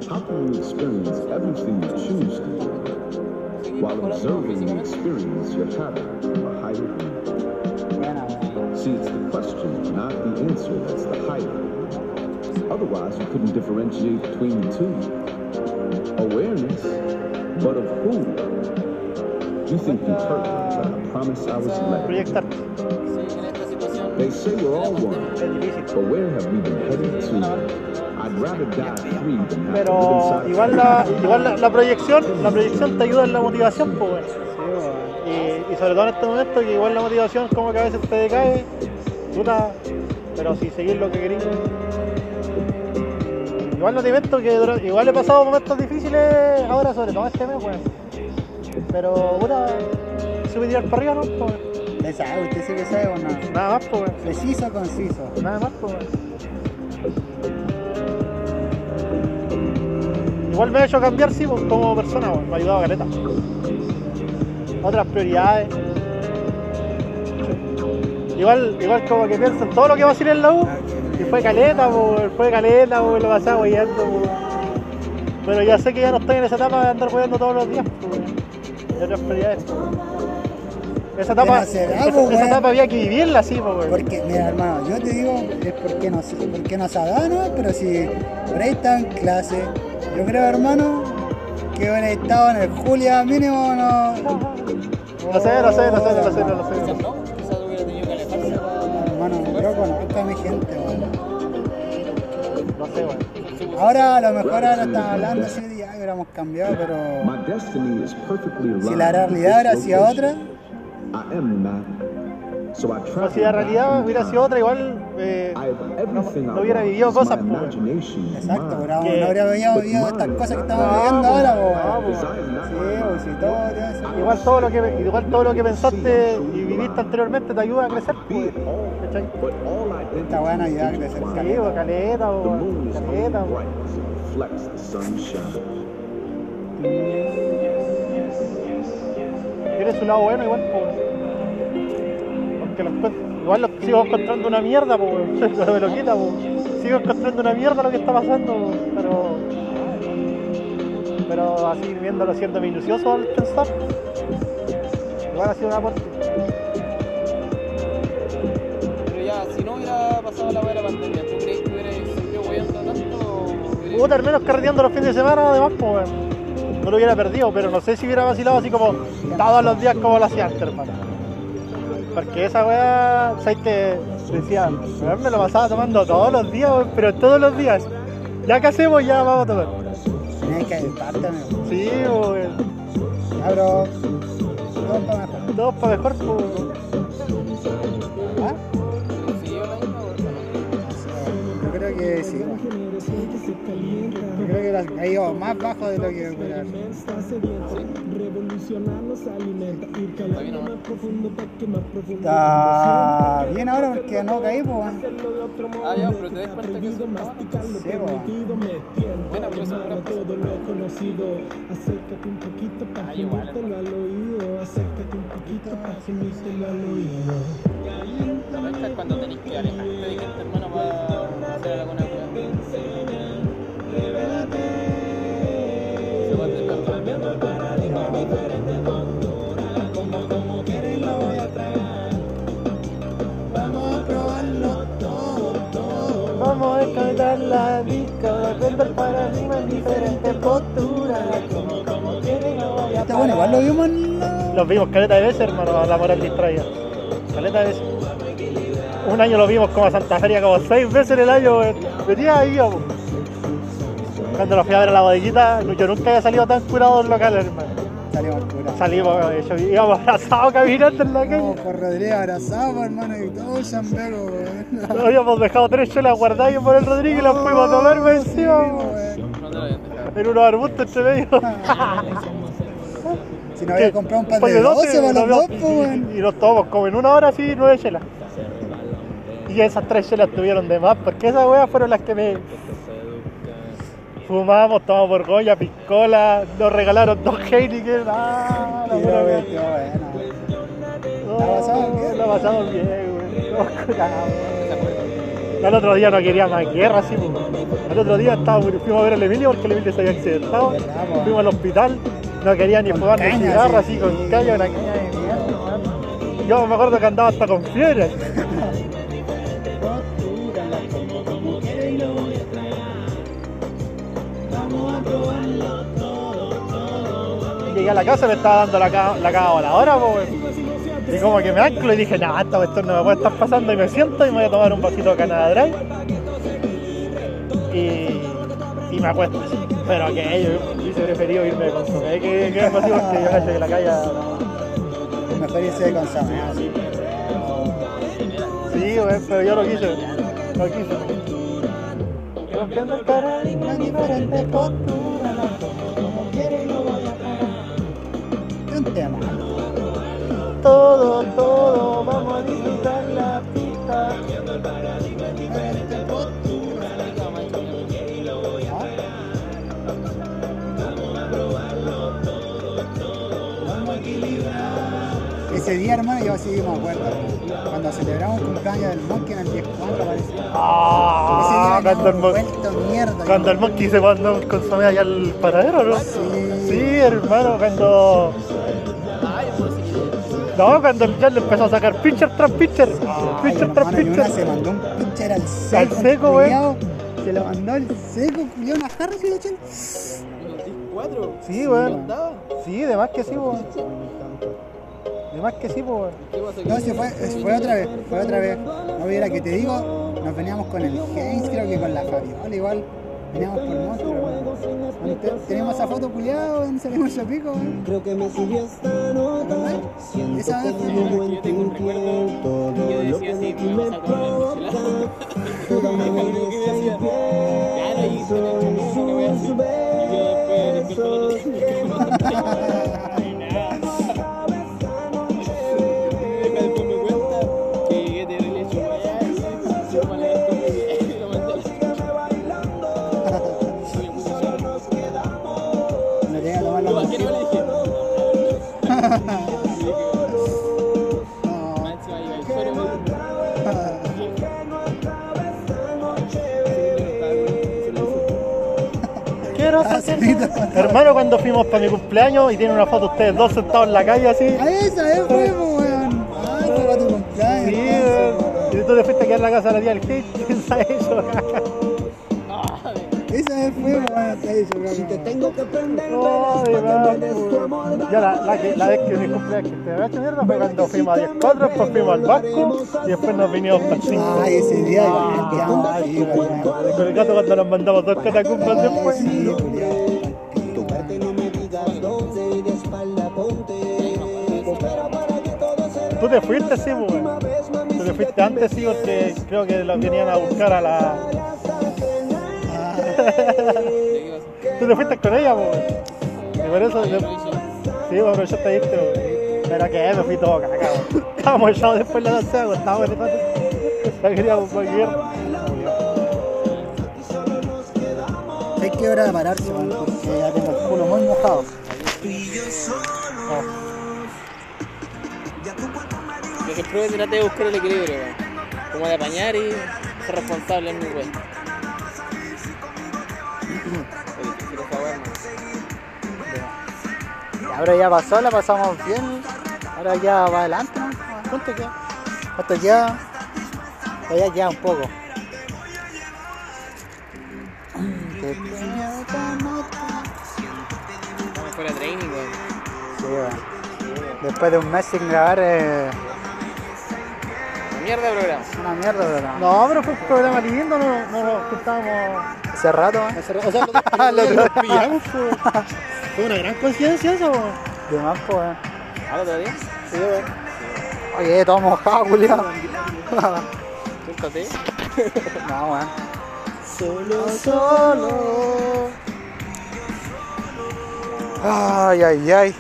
How can you experience everything you choose to do while observing the experience you're having from a higher view? See, it's the question, not the answer, that's the highlight. Otherwise, you couldn't differentiate between the two. Awareness, but of who? You think you me, but I promise I was led. They say we're all one, but where have we been headed to? Pero igual la, igual la, la proyección, la proyección te ayuda en la motivación, pues bueno. Y, y sobre todo en este momento que igual la motivación como que a veces te decae, puta, pero si seguís lo que querís. Igual no te invento que igual he pasado momentos difíciles ahora, sobre todo este mes, weón. Pero puta, subir y tirar para arriba, ¿no? ¿Le sabe? ¿Usted sí que sabe o no? nada más, pues weón. Preciso, conciso. Nada más, pues. weón. Igual me ha hecho cambiar, sí, como persona, weón. me ha ayudado a caleta. Otras prioridades. Igual, igual como que pienso en todo lo que va a hacer en la U. Y fue caleta, pues, fue caleta, pues, lo pasaba pues. Pero ya sé que ya no estoy en esa etapa de andar weyando todos los días, pues. weón. Y otras prioridades. pues. Esa etapa, esa, etapa había que vivirla así, po, weón. Porque, mira, hermano, yo te digo, es porque no, se- porque no se ha dado, ¿no? Pero si por ahí en clase, yo creo, hermano, que hubiera estado en el Julia mínimo, no. No sé, no sé, no sé, no sé, no sé. No, quizás yo conozco a mi gente, weón. No sé, weón. Ahora a lo mejor ahora están hablando así de ya hubiéramos cambiado, pero My destiny is perfectly aligned si la with realidad hubiera this sido otra, Travel si la realidad hubiera sido otra, igual eh, no hubiera vivido cosas, exacto, pero no habría vivido, vivido estas cosas que estamos viviendo ahora, po, Sí, si todo. Igual todo lo que igual todo lo que pensaste y viviste anteriormente te ayuda a crecer, pues. ¿cachai? But all identity Está bueno ayudar a crecer, Sí, caleta. pues, caleta, po, caleta. po. sunshine. Tiene su lado bueno igual. Igual sigo encontrando una mierda. No me lo quita, pues. Sigo encontrando una mierda lo que está pasando, po, pero. Pero así viéndolo siendo minucioso al pensar. Igual ha sido una parte. Pero ya, si no hubiera pasado la buena pandemia, ¿tú crees que hubiera seguido huyendo tanto Puta, al menos carreteando los fines de semana, además, pues. No lo hubiera perdido, pero no sé si hubiera vacilado así como todos los días como lo hacía antes, hermano. Porque esa weá, ¿sabes que Decía, me lo pasaba tomando todos los días, weón, pero todos los días. Ya que hacemos, ya vamos a tomar. Tienes que amigo. Sí, weón. Ya, bro. Todo para mejor. Todos para mejor, pues. weón. ¿Ah? ¿Siguió la misma o no? Yo creo que sí. Yo creo que la- ha ido más bajo de lo que esperaba. Está bien o no? Está bien ahora porque no caí, pues. weón. Ah, ya, pero te das cuenta que eso Sí, pues. weón. Bueno, pero eso no Ah, igual. La penca es cuando tenés que alejarte de gente, hermano, para hacer alguna cosa. A descargar la disca, viendo el paradigma en diferentes posturas. Como, como quieren, no vaya a Está bueno, igual lo vimos en. Los vimos caleta de veces, hermano, a la moral distraída. Caleta de veces. Un año lo vimos como a Santa Feria, como seis veces en el año, weón. Venía ahí. Cuando lo fui a ver a la bodeguita, yo nunca había salido tan curado del local, hermano. Salimos weón, yo- íbamos abrazados caminando en la calle. con Rodríguez abrazado, hermano, y todo Chambego, weón. Habíamos dejado tres chelas guardadas por el Rodrigo y las fuimos a tomar por encima. No. En unos arbustos entre medio. Si no había comprado un par de 12 12, para los dos, pues, y, nos tomamos como en una hora así nueve chelas. Y esas tres chelas tuvieron de más, porque esas weas fueron las que me. Fumamos, tomamos borgoña, piscola, nos regalaron dos Heineken. Ah, la. Oh, ¿La pasaron bien? La pasamos bien, güey. Otro día no quería más guerra, así. El otro día estábamos, fuimos a ver al Emilio porque el Emilio se había accidentado. Fuimos al hospital, no quería ni fumar ni cigarro, sí, así con caña, una caña de mierda. Yo me acuerdo que andaba hasta con fiebre. llegué a la casa me estaba dando la, ca- la cama voladora, weón. Y como que me anclo y dije, nah, esta esto no me puede estar pasando. Y me siento y me voy a tomar un vasito de Canada Dry. Y, y me acuesto. Pero que yo hubiese preferido irme con consomé que, que así porque yo cacho que la calle. Mejor irse de consomé, así. Sí, weón, pero yo lo quise. Lo quise. Rompiendo el. Tema. Todo, todo, vamos a disfrutar la pista. Ese día, hermano, yo sí me acuerdo. Cuando celebramos un cumpleaños del Monkey en el 10 parece. Ah, Ese día cuando el, mon- mierda. cuando el monkey se mandó un consomé allá al paradero, ¿no? Sí. Sí, hermano, cuando. No, cuando ya le empezó a sacar pitcher tras pitcher. Ay, pitcher tras pitcher. se mandó un pitcher al seco. Al seco, güey. Se lo mandó al seco, culiao, una jarra y lo echó. ¿Cuatro? Sí, weón. Sí, de más que sí, weón. De más que sí, weón. No, se fue, se fue otra vez, fue otra vez. No hubiera que te digo, nos veníamos con el Hayes, creo que con la Fabiola igual. Veníamos por monstruo, Tenemos esa foto culiado donde salimos a pico. Creo que me sirvió esta nota. Esa vez tengo un que yo lo decía así, me vas a comer que. Claro, ahí se le echó una wea así. Y yo después Hermano, cuando fuimos para mi cumpleaños y tienen una foto ustedes dos sentados en la calle así. A esa po, weón. Ah, tu cumpleaños. Sí. Y tú te fuiste a quedar en la casa de la tía del. ¿Quién sabe eso? Si te tengo que prender velas me tu amor. la, la, que- la vez que que te había hecho mierda fue cuando fuimos a 10 cuadras, después fuimos al barco y después nos vinimos para el 5. Ay, ese día Ah. Con el gato cuando nos mandamos dos catacumbas después. sí, culiao. Tocarte no me digas dónde y de espalda ponte. Espera para que todo se Tú te fuiste, sí, pues. Tú te fuiste antes, sí, porque creo que los venían a buscar a la. Tú te fuiste con ella, pues. weón. Y por eso. Yo lo. Sí, bueno, pero yo te diste, weón. Pero que me fui todo cagado. Estábamos echados después de la danza, acostábamos en el patio. Ya queríamos volver. Hay que hora de pararse, weón, porque ya tengo el culo muy mojado. Yo siempre traté de buscar el equilibrio, weón. Como de apañar y ser responsable en mi web. Ahora ya pasó, la pasamos bien. Ahora ya va adelante, ¿no? ¿Cuánto queda? ¿Cuánto queda? Todavía queda un poco. Fuera training. Sí, weón. Después de un mes sin grabar, eh, Mierda de programa. una mierda, pero No, pero fue un programa lindo, no, no nos juntábamos. hace rato, ¿eh? hace rato. O sea, otro nos día. pillamos, pues. Fue una gran coincidencia eso, weón. De más, pues, eh. ¿Al otro día? Sí, weón. Oye, todo mojado, culiao. Siéntate. no, weón. Solo, solo. Ay, ay, ay.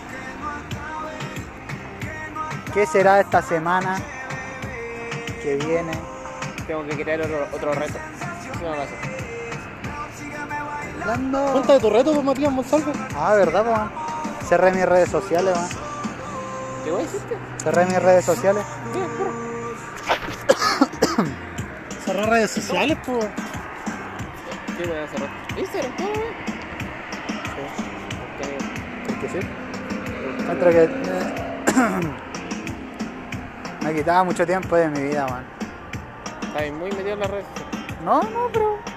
¿Qué será esta semana que viene? Tengo que crear otro, otro reto. Sí. Hablando. Cuenta de tu reto, pues, Matías Monsalve. Ah, ¿verdad, po, weón? Cerré mis redes sociales, weón. ¿Qué voy a decirte? Cerré mis redes sociales. ¿Qué? Cerrar redes sociales, pues. ¿Qué voy a hacer? Instagram, todo, weón. ¿Qué sí. Encuentro que eh, me quitaba mucho tiempo de mi vida, weón. Estás muy metido en las redes sociales. No, no, pero.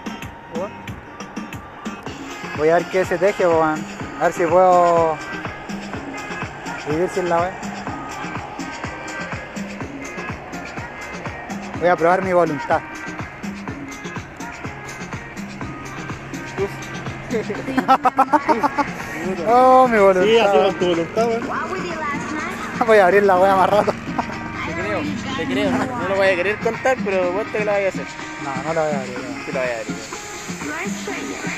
Voy a ver qué se teje, weón. A ver si puedo vivir sin la web. Voy a probar mi voluntad. Oh, mi voluntad. Sí, así con tu voluntad, weón. Voy a abrir la wea más rato. Te creo, te creo. No lo voy a querer contar, pero vos te que lo vayas a hacer. No, no la voy a abrir. Sí lo voy a abrir.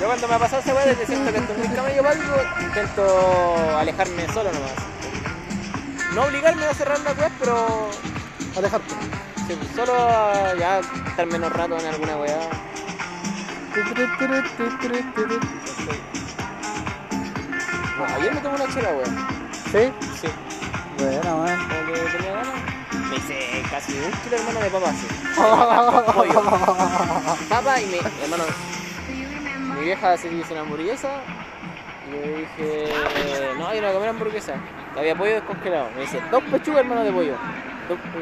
Yo cuando me ha pasado esa weá, desde siento que estoy camello para algo, intento alejarme solo nomás. No obligarme a cerrar la web, pero Alejarte. sí, solo a ya estar menos rato en alguna weá. Ayer me tomé una chela, weón. ¿Sí? Sí, Bueno, weón. Hice casi un kilo hermano de papas. sí. Pollo. Papa y me, hermano, mi vieja se hizo una hamburguesa Y yo dije, no, yo no voy a comer hamburguesa. Había pollo descongelado. Me dice, dos pechugas, hermano, de pollo.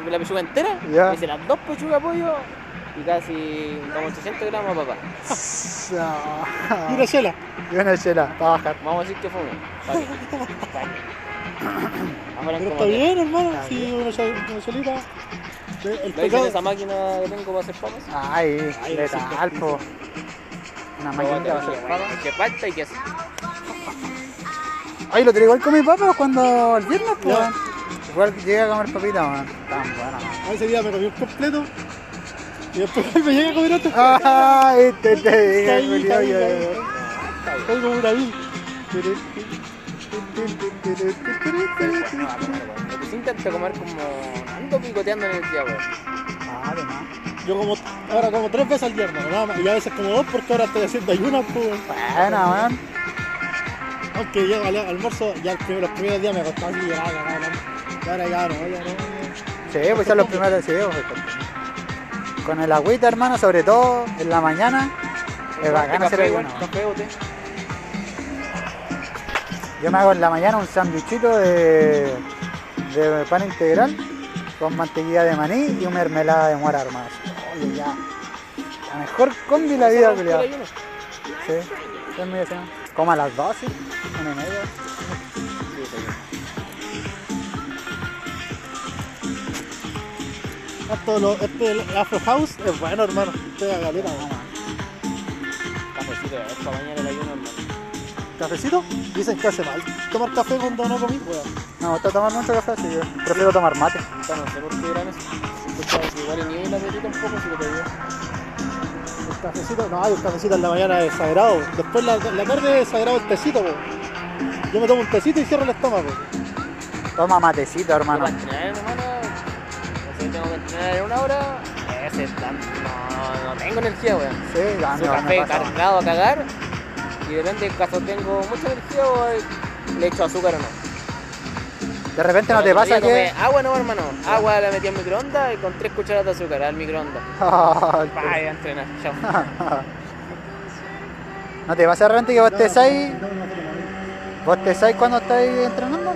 La pechuga entera. Me dice, las dos pechugas de pollo y casi como 800 gramos de papá. Y una chela. Y una chela para bajar. Vamos a decir que fue uno. Pero está bien, hermano. Sí, una, chel- una chelita. El ¿Lo hice en pecado. esa máquina que tengo para hacer papas? Ay, letal, po. Una máquina para hacer papas. Que falta y que hace. Ay, lo tiré igual con mi papá cuando el viernes, pues. Ya. Igual llegué a comer papitas, man. Tan buena, man. A ese día me comí un completo. Y después me llega a comer otro. Ah, este te dije, como una vil. Sí intento comer como. Ando picoteando en el día, weón. Ah, de más. Yo como ahora como tres veces al día, hermano, nada más. Y a veces como dos porque ahora estoy haciendo ayunas, pues. Buena, man. Aunque llego al almuerzo, ya los primeros días me costaba así, ¿no? Y ahora ya no, ya no. ya. Sí, pues son los primeros sí, pues, Con el agüita, hermano, sobre todo en la mañana. Es bacán hacer ayuno. café o té. Yo me hago en la mañana un sándwichito de, de pan integral con mantequilla de maní y una mermelada de mora, hermano. Oye, ya. La mejor combi de la vida, ¿Sabes culiao. qué ayuno? Sí, es mi deseo. Como a las 12, una y media. Esto, lo, este el Afro House es bueno, hermano. Pega galera, weón. Cafecito, el ayuno. ¿Cafecito? Dicen que hace mal tomar café cuando no comí, weón. No gusta tomar mucho café, así que prefiero tomar mate. Puta, No sé por qué eran eso. Tú sabes que igual ni el si. El cafecito, no, hay un cafecito en la mañana es sagrado. Después la, la tarde es sagrado el tecito, weón. Yo me tomo un tecito y cierro el estómago. Toma matecito, hermano. Para entrenar, hermano, no sé, tengo que entrenar en una hora. Ese tan, no, no tengo energía, weón. Sí, a mí Su igual me café cargado a cagar. Y depende del caso tengo mucha energía o le echo azúcar o no. De repente no te pasa que. Agua no, hermano. Agua la metí al microondas y con tres cucharadas de azúcar al microondas. Vaya a entrenar, chao. ¿No te pasa de repente que vos te estáis? ¿Vos te estáis cuando estáis entrenando?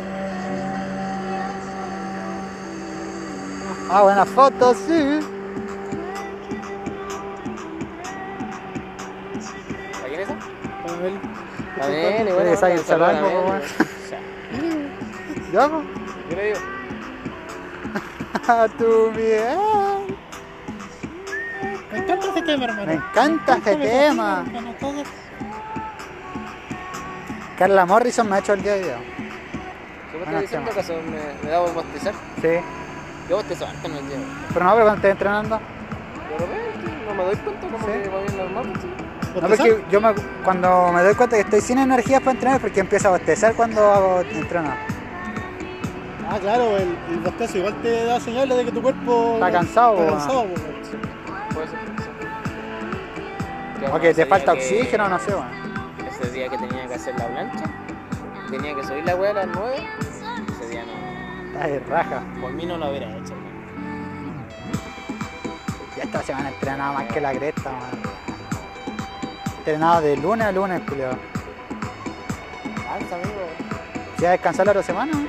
Ah, buena foto, sí. Está bien, igual. la weón. Ya, ¿Ya? po? Yo le digo. A tu bien. Me encanta ese tema, hermano. Me encanta este tema. Carla Morrison me ha hecho el día de hoy. Temas. ¿Acaso me, me da por bostezar? Sí. Yo bostezo harto en el día. Pero no, pero cuando estés entrenando. De repente no me doy cuenta como Sí. que va bien normal. sí. No, ¿Bostezar? porque yo me, cuando me doy cuenta que estoy sin energías para entrenar, porque empiezo a bostezar cuando hago entrenar. Ah, claro, el, el bostezo igual te da señales de que tu cuerpo Está cansado, Está cansado, weón. Puede ser. sí. Que O bueno, que te falta que- oxígeno, no sé, weón. Ese día que tenía que hacer la plancha, tenía que subir la weá a las 9. Ese día no. Está de raja. Por mí no lo hubiera hecho. Ya esta semana entrenaba más que la cresta, man. Entrenado de lunes a lunes, culiao. Alza, amigo. Si a descansar la otra semana. man.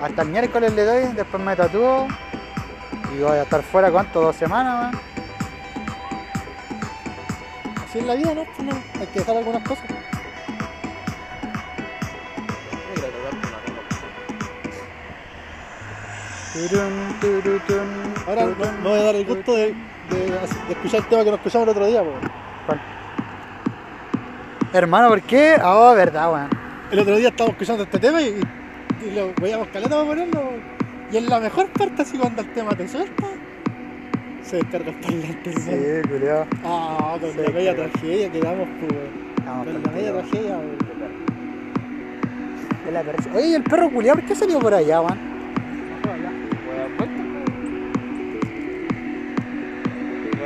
Hasta el miércoles le doy, después me tatúo. Y voy a estar fuera, ¿cuánto? Dos semanas, man. Así es la vida, ¿no? Hay que dejar algunas cosas. Ahora me voy a dar el gusto de, de, de escuchar el tema que nos escuchamos el otro día. Hermano, ¿por qué? Oh, verdad, weón. El otro día estábamos escuchando este tema y, y lo veíamos caleta para ponerlo. Y en la mejor parte, así cuando el tema te suelta, se descarga el parlante. Sí, culiao. Ah, con Sí, la media tragedia que damos, pues, Con la media tragedia, weón. Oye, ¿y el perro culiao, ¿por qué salió por allá, weón?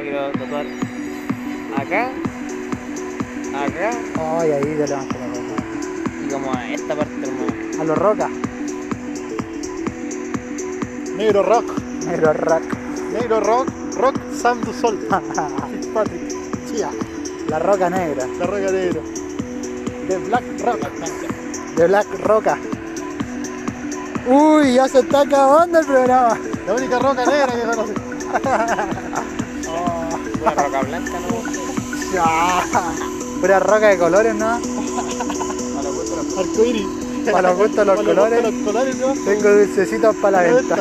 Quiero tatuar acá, acá Ay, ahí te levanté la copa. y como a esta parte, hermano. A los rocas. Negro rock. Negro rock. Negro rock. Rock Sam du Sol. Chía. La roca negra. La roca negra. De Black Rock. De Black Roca. Uy, ya se está acabando el programa. La única roca negra que conoce. Una roca blanca, ¿no? Ya. Pura roca de colores, ¿no? Arcoíris. Para los gustos los colores. los colores, ¿no? Tengo dulcecitos para la venta.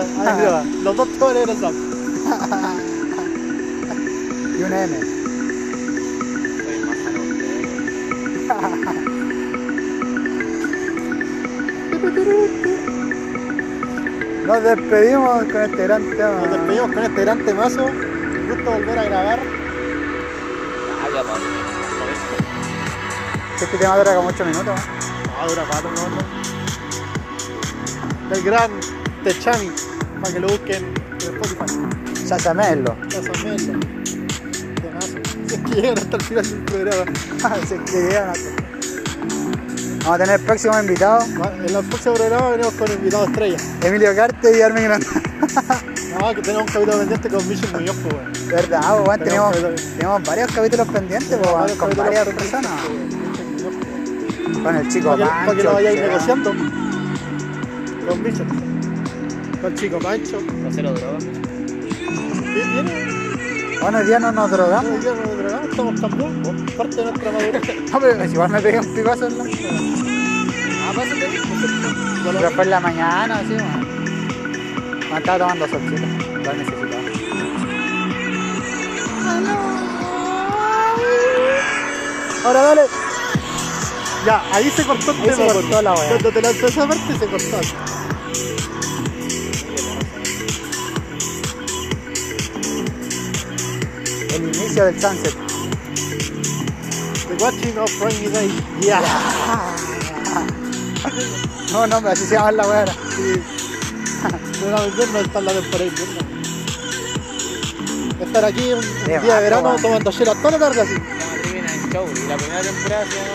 Los dos colores son. y una M. Nos despedimos con este gran tema. Nos despedimos con este gran temazo. Un gusto volver a grabar. Ah, ya. Este tema dura como 8 minutos. Ah, dura cuatro, no, no. Del gran Techami. Para que lo busquen en Spotify. Chasamelo. Casamelo. Temazo. Si es que llegan hasta el final del programa. Se que llegan hasta- Vamos a tener próximos invitados. En los próximos programas venimos con invitados estrella. Emilio Carte y Armin Grande. No, que tenemos un capítulo pendiente con Mission Muñoz, pues, ¿Verdad? pues, weón, Tenemos tenemos, varios capítulos pendientes pues, Varios con capítulos varias personas. Con el chico Para que, Pancho. para que lo vayáis negociando. Con Mission. Con el chico Pancho. No cero droga. Bien, bien. Bueno, hoy día no nos drogamos. Hoy día nos drogamos, estamos campeones. Parte de nuestra madurez. No, pero igual me pegué un picazo en la... Ah, pásate. Pero fue en la mañana, así, weón. Me estaba tomando solcito. Lo necesitaba. Ahora dale. Ya, ahí se cortó el Ahí se tema. cortó la weá. Cuando te lanzó esa parte se cortó. El inicio del sunset. The Watching of Rainy Day. Ya. No, no, pero así se llama la. Sí. Pero no, invierno está en la temporada invierno. Estar aquí un, día de verano tomando chela toda la tarde así. Show. La primera temporada se llama.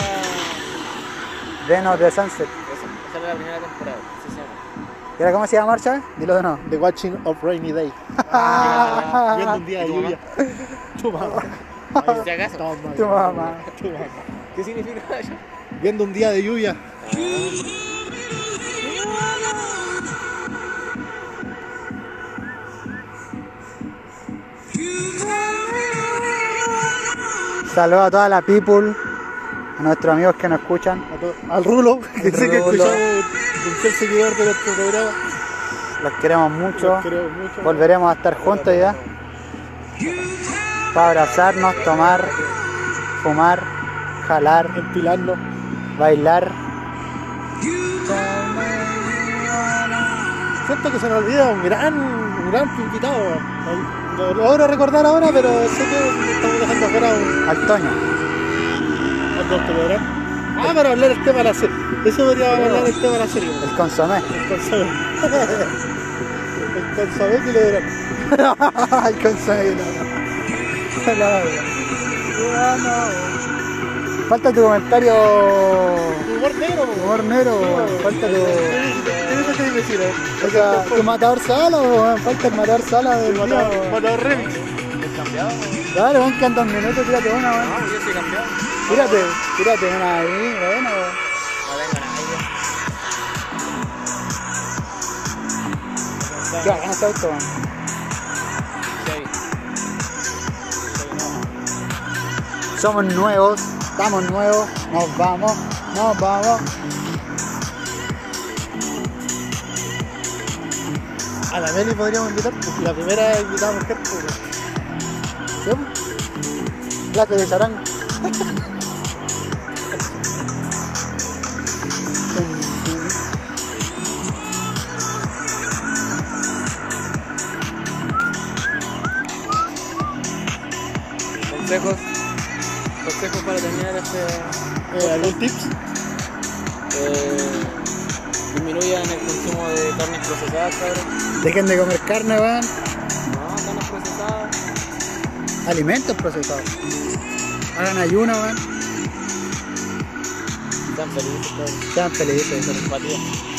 Denos de sunset. Esa, esa era la primera temporada. Así se llama. ¿Y ahora cómo se llama marcha? Dilo de nuevo. The Watching of Rainy Day. Ah, Viendo un día de ¿Tu lluvia. Tu mamá. Si acaso. Tu mamá. tu mamá. ¿Qué significa eso? Viendo un día de lluvia. Saludos a toda la people, a nuestros amigos que nos escuchan. a Al Rulo, que El sé que escuchamos fiel seguidor de nuestro programa. Los queremos mucho. Los queremos mucho. Volveremos a estar juntos ya. Para abrazarnos, tomar, fumar, jalar, Empilarnos. bailar. Siento que se me olvida un gran, un gran invitado. Lo logro recordar ahora, pero sé que estamos dejando afuera un, Al Toño. Ah, para hablar el tema de la serie. Eso podría hablar el tema de la serie. El consomé. El consomé. El consomé que le dirán. el consomé. La verdad. Falta tu comentario. Humor negro. Humor. Falta tu. O sea, tu matador sala, weón. Falta el matador sala del día, Matador matador remix. ¿Es cambiado? Dale, weón, que andan minutos, tírate una, weón. No, yo soy campeón. Tírate, tírate una ahí, buena, weón. Qué bacán ese auto, weón. Somos nuevos, estamos nuevos, nos vamos, nos vamos. A la Meli podríamos invitar, porque la primera invitada mujer, pues, ¿Sí? Plato de charango. Consejos. Consejos para terminar este. eh, algún tips. Consumo de carnes procesadas, cabrón. Dejen de comer carne, weón. No, carnes procesadas. Alimentos procesados. Hagan ayuno, weón. Sean felices, cabrón. Sean felices. Empatía.